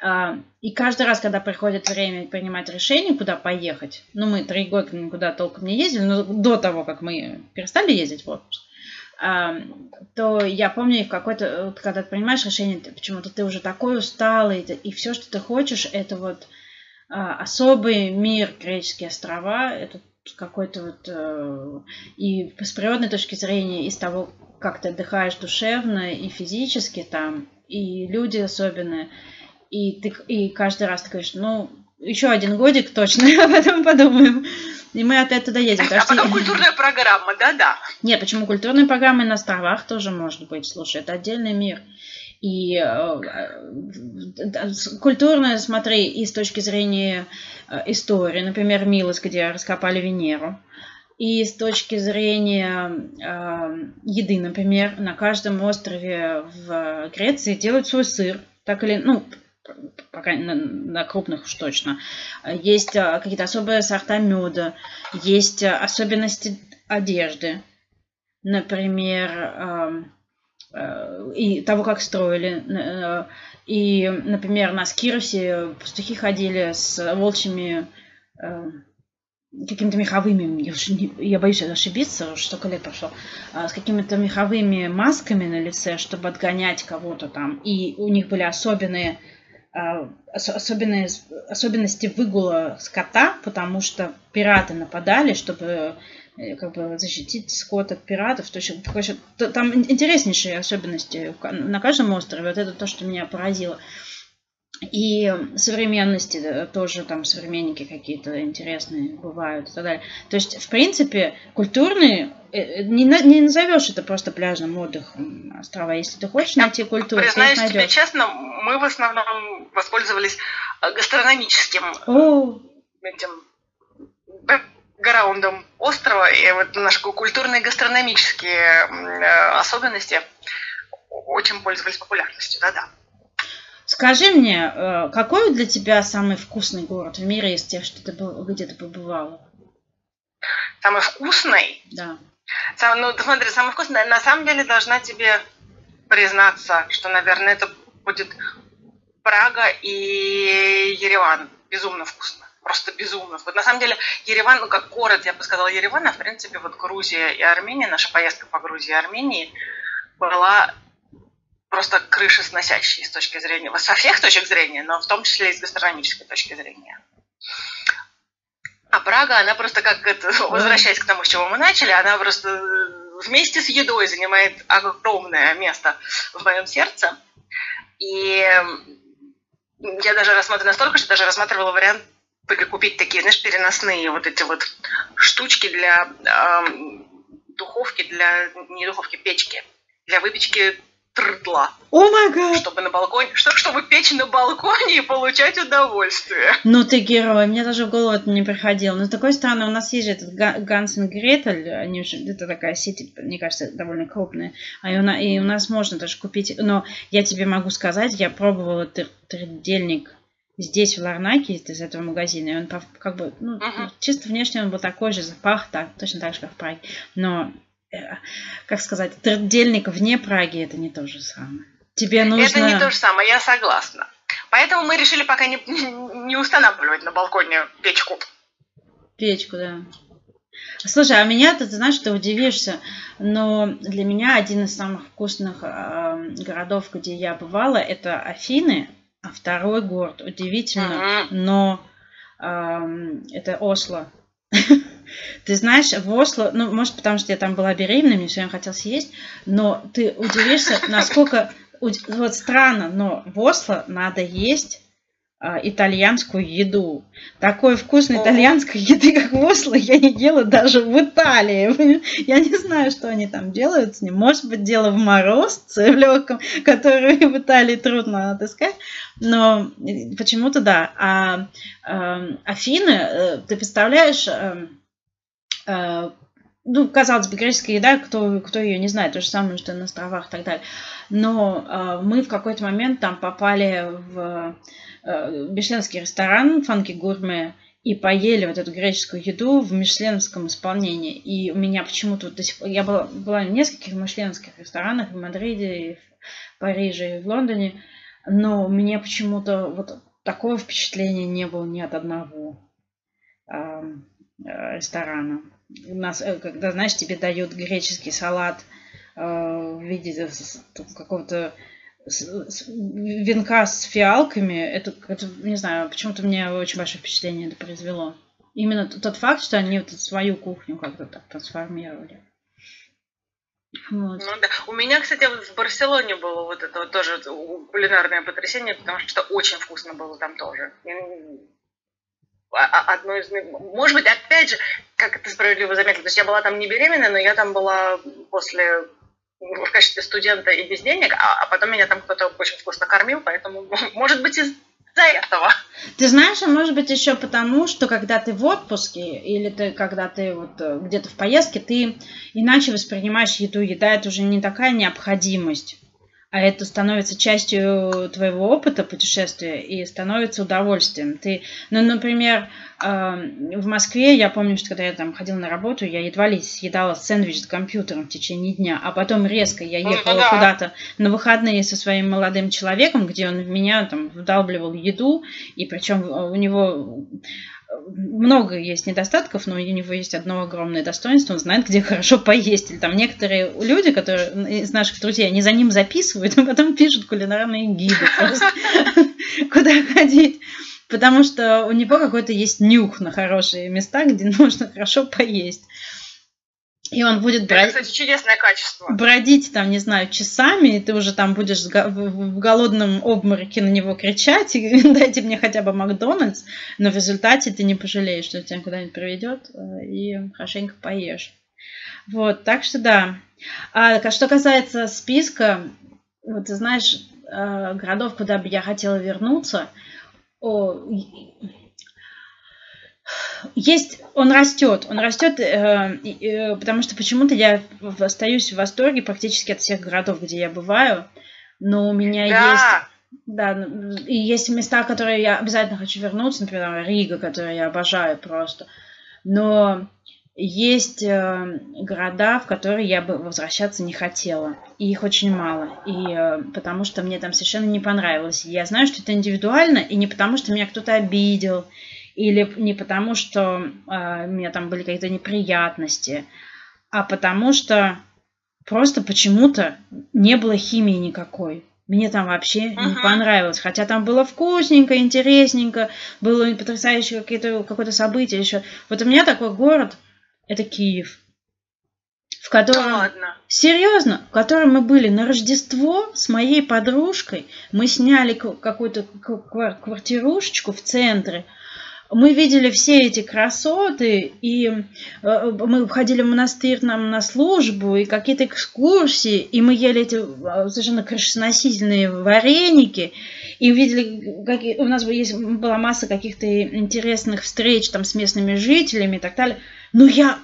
А, и каждый раз, когда приходит время принимать решение, куда поехать, ну, мы три года никуда толком не ездили, но до того, как мы перестали ездить в отпуск, то я помню, в какой-то, вот, когда ты принимаешь решение, почему-то ты уже такой усталый, и все, что ты хочешь, это вот а, особый мир греческие острова, это какой-то вот э, и с природной точки зрения, из того, как ты отдыхаешь душевно и физически там, и люди особенные, и, ты, и каждый раз ты говоришь, ну, еще один годик точно, а потом подумаем. И мы от этого доедем. А потом культурная программа, да-да. Нет, почему культурная программа на островах тоже может быть? Слушай, это отдельный мир. И э, э, культурная, смотри, и с точки зрения э, истории, например, Милос, где раскопали Венеру, и с точки зрения э, еды, например, на каждом острове в Греции делают свой сыр, так или ну пока на, на крупных уж точно. Есть а, какие-то особые сорта меда, есть а, особенности одежды, например, и того, как строили. Э, и, например, на Скиросе пастухи ходили с волчьими э, какими-то меховыми, я, не, я боюсь ошибиться, столько лет прошло, с какими-то меховыми масками на лице, чтобы отгонять кого-то там. И у них были особенные а, особенные, особенности выгула скота, потому что пираты нападали, чтобы э, как бы защитить скот от пиратов. То есть, там интереснейшие особенности на каждом острове. Вот это то, что меня поразило. И современности тоже там современники какие-то интересные бывают и так далее. То есть, в принципе, культурные, э, э, не, не назовешь это просто пляжным отдыхом острова. Если ты хочешь найти культуру, Признаюсь ты тебе честно, мы в основном воспользовались э, гастрономическим О. этим бэкграундом острова. И вот наши культурные гастрономические особенности очень пользовались популярностью. Да-да. Скажи мне, э, какой для тебя самый вкусный город в мире из тех, что ты был, где ты побывала? Самый вкусный? Да. Сам, ну, смотри, самый вкусный, на самом деле должна тебе признаться, что, наверное, это будет Прага и Ереван. безумно вкусно. Просто безумно. Вот на самом деле Ереван, ну как город, я бы сказала, Ереван, а в принципе вот Грузия и Армения, наша поездка по Грузии и Армении была просто крышесносящей с точки зрения, со всех точек зрения, но в том числе и с гастрономической точки зрения. А Прага, она просто как это, возвращаясь к тому, с чего мы начали, она просто вместе с едой занимает огромное место в моем сердце. И я даже рассматривала настолько, что даже рассматривала вариант купить такие, знаешь, переносные вот эти вот штучки для э, духовки, для, не духовки, печки, для выпечки трдла. О май гад! Чтобы на балконе, что, чтобы печь на балконе и получать удовольствие. Ну ты герой, мне даже в голову это не приходило. Но с другой стороны, у нас есть же этот Ганс и Гретель, они уже, это такая сеть, мне кажется, довольно крупная. А и у, нас, и у нас можно даже купить, но я тебе могу сказать, я пробовала трдельник здесь, в Ларнаке, из этого магазина, и он как бы, ну, uh-huh. чисто внешне он был такой же, запах так, точно так же, как в Праге. Но как сказать, трудельник вне Праги это не то же самое. Тебе нужно... Это не то же самое, я согласна. Поэтому мы решили пока не, не устанавливать на балконе печку. Печку, да. Слушай, а меня ты, ты знаешь, ты удивишься, но для меня один из самых вкусных э, городов, где я бывала, это Афины, а второй город, удивительно, угу. но э, это Осло. Ты знаешь, в Осло, ну, может, потому что я там была беременна, мне все время хотелось есть, но ты удивишься, насколько вот странно, но в Осло надо есть а, итальянскую еду. Такой вкусной итальянской еды, как в Осло, я не ела даже в Италии. Я не знаю, что они там делают с ним. Может быть, дело в морозце в легком, который в Италии трудно отыскать. Но почему-то да. А э, Афины, э, ты представляешь, э, э, ну, казалось бы, греческая еда, кто, кто ее не знает, то же самое, что на островах и так далее. Но э, мы в какой-то момент там попали в э, мишленский ресторан Фанки Гурме и поели вот эту греческую еду в мишленовском исполнении. И у меня почему-то до сих пор... Я была, была в нескольких мишленских ресторанах в Мадриде, и в Париже, и в Лондоне, но мне почему-то вот такое впечатление не было ни от одного э, ресторана. Нас, э, когда, знаешь, тебе дают греческий салат э, в виде какого-то венка с фиалками, это, это не знаю, почему-то мне очень большое впечатление это произвело. Именно тот факт, что они вот свою кухню как-то так трансформировали. Вот. Ну да. У меня, кстати, в Барселоне было вот это вот тоже кулинарное потрясение, потому что очень вкусно было там тоже. А, а, одно из... Может быть, опять же, как ты справедливо заметил, то есть я была там не беременная, но я там была после в качестве студента и без денег, а, а потом меня там кто-то очень вкусно кормил, поэтому, может быть, из за этого. Ты знаешь, а может быть еще потому, что когда ты в отпуске или ты когда ты вот э, где-то в поездке, ты иначе воспринимаешь еду. Еда это уже не такая необходимость а это становится частью твоего опыта путешествия и становится удовольствием. Ты, ну, например, в Москве, я помню, что когда я там ходила на работу, я едва ли съедала сэндвич с компьютером в течение дня, а потом резко я ну, ехала да. куда-то на выходные со своим молодым человеком, где он в меня там вдалбливал еду, и причем у него много есть недостатков, но у него есть одно огромное достоинство, он знает, где хорошо поесть. Или там некоторые люди, которые из наших друзей, они за ним записывают, а потом пишут кулинарные гиды куда ходить. Потому что у него какой-то есть нюх на хорошие места, где можно хорошо поесть. И он будет бродить. Это, кстати, чудесное качество. Бродить там, не знаю, часами, и ты уже там будешь в голодном обмороке на него кричать, и дайте мне хотя бы Макдональдс, но в результате ты не пожалеешь, что тебя куда-нибудь приведет, э, и хорошенько поешь. Вот, так что да. А что касается списка, вот ты знаешь, э, городов, куда бы я хотела вернуться, о, есть, он растет, он растет, э, э, потому что почему-то я остаюсь в восторге практически от всех городов, где я бываю, но у меня да. есть, да, и есть места, которые я обязательно хочу вернуться, например, Рига, которую я обожаю просто, но есть э, города, в которые я бы возвращаться не хотела. И их очень мало. И э, потому что мне там совершенно не понравилось. Я знаю, что это индивидуально, и не потому, что меня кто-то обидел, или не потому, что э, у меня там были какие-то неприятности, а потому что просто почему-то не было химии никакой. Мне там вообще uh-huh. не понравилось. Хотя там было вкусненько, интересненько, было потрясающе какие-то, какое-то событие еще. Вот у меня такой город, это Киев. В котором... ладно. Серьезно, в котором мы были на Рождество с моей подружкой. Мы сняли какую-то квартирушечку в центре. Мы видели все эти красоты, и э, мы ходили в монастырь нам на службу, и какие-то экскурсии, и мы ели эти э, совершенно крышесносительные вареники, и увидели, какие, у нас есть, была масса каких-то интересных встреч там с местными жителями и так далее. Но я,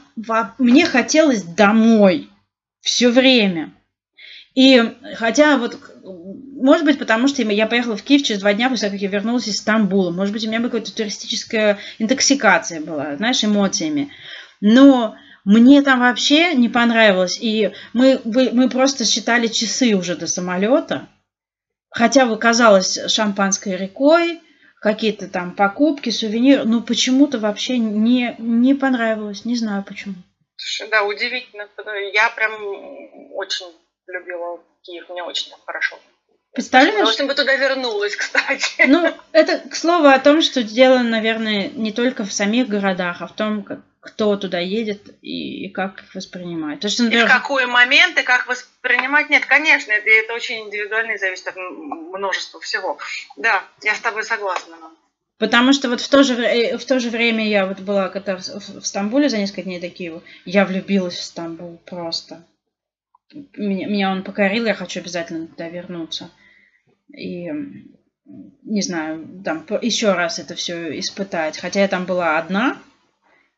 мне хотелось домой все время. И хотя вот, может быть, потому что я поехала в Киев через два дня после того, как я вернулась из Стамбула. Может быть, у меня бы какая-то туристическая интоксикация была, знаешь, эмоциями. Но мне там вообще не понравилось. И мы, мы просто считали часы уже до самолета. Хотя бы казалось шампанской рекой, какие-то там покупки, сувениры. Но почему-то вообще не, не понравилось. Не знаю почему. Слушай, да, удивительно. Я прям очень любила Киев, мне очень хорошо. Представляешь? С бы туда вернулась, кстати. Ну, это к слову о том, что дело, наверное, не только в самих городах, а в том, как, кто туда едет и, и как их воспринимает. То есть, например, и в какой момент и как воспринимать? Нет, конечно, это, это очень индивидуально и зависит от множества всего. Да, я с тобой согласна. Потому что вот в то же, в то же время я вот была когда в, в Стамбуле за несколько дней до Киева, я влюбилась в Стамбул просто. Меня, меня он покорил, я хочу обязательно туда вернуться. И не знаю, там еще раз это все испытать. Хотя я там была одна,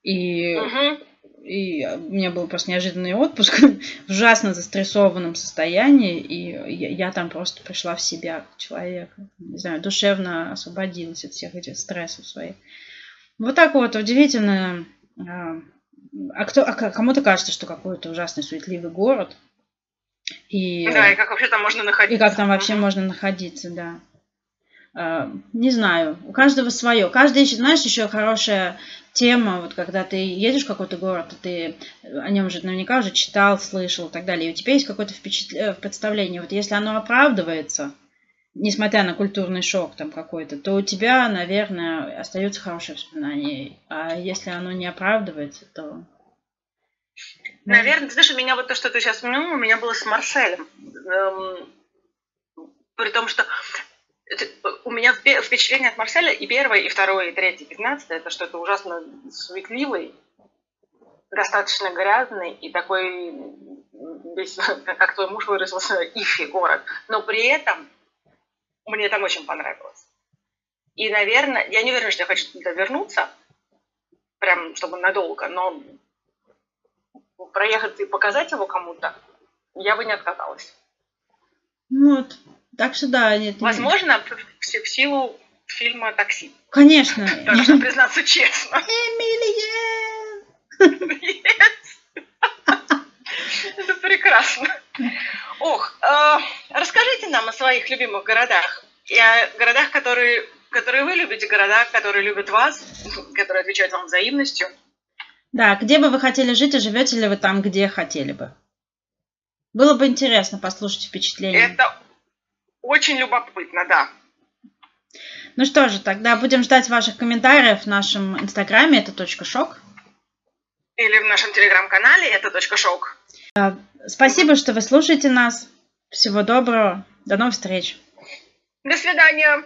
и, угу. и у меня был просто неожиданный отпуск в ужасно застрессованном состоянии, и я, я там просто пришла в себя как человек. Не знаю, душевно освободилась от всех этих стрессов своих. Вот так вот, удивительно. А, а, кто, а кому-то кажется, что какой-то ужасный суетливый город – и, да, и как вообще там можно находиться. И как там вообще можно находиться, да. А, не знаю, у каждого свое. Каждый ищет, знаешь, еще хорошая тема, вот когда ты едешь в какой-то город, ты о нем же наверняка уже читал, слышал и так далее, и у тебя есть какое-то впечатление, э, представление, вот если оно оправдывается, несмотря на культурный шок там какой-то, то у тебя, наверное, остается хорошее воспоминание. А если оно не оправдывается, то Наверное, знаешь, у меня вот то, что ты сейчас упомянул, у меня было с Марселем. Эм, при том, что у меня впечатление от Марселя и первое, и второе, и третье, и пятнадцатое, это что это ужасно суетливый, достаточно грязный и такой весь, как твой муж выразился, ифи город. Но при этом мне там очень понравилось. И, наверное, я не уверена, что я хочу туда вернуться, прям чтобы надолго, но проехать и показать его кому-то, я бы не отказалась. Вот. Так что да, нет. Возможно, в, в силу фильма «Такси». Конечно. Должна признаться честно. Эмилия! Это прекрасно. Ох, э, расскажите нам о своих любимых городах. И о городах, которые, которые вы любите, городах, которые любят вас, которые отвечают вам взаимностью. Да, где бы вы хотели жить и живете ли вы там, где хотели бы? Было бы интересно послушать впечатления. Это очень любопытно, да. Ну что же, тогда будем ждать ваших комментариев в нашем инстаграме, это точка шок. Или в нашем телеграм-канале, это точка шок. Спасибо, что вы слушаете нас. Всего доброго. До новых встреч. До свидания.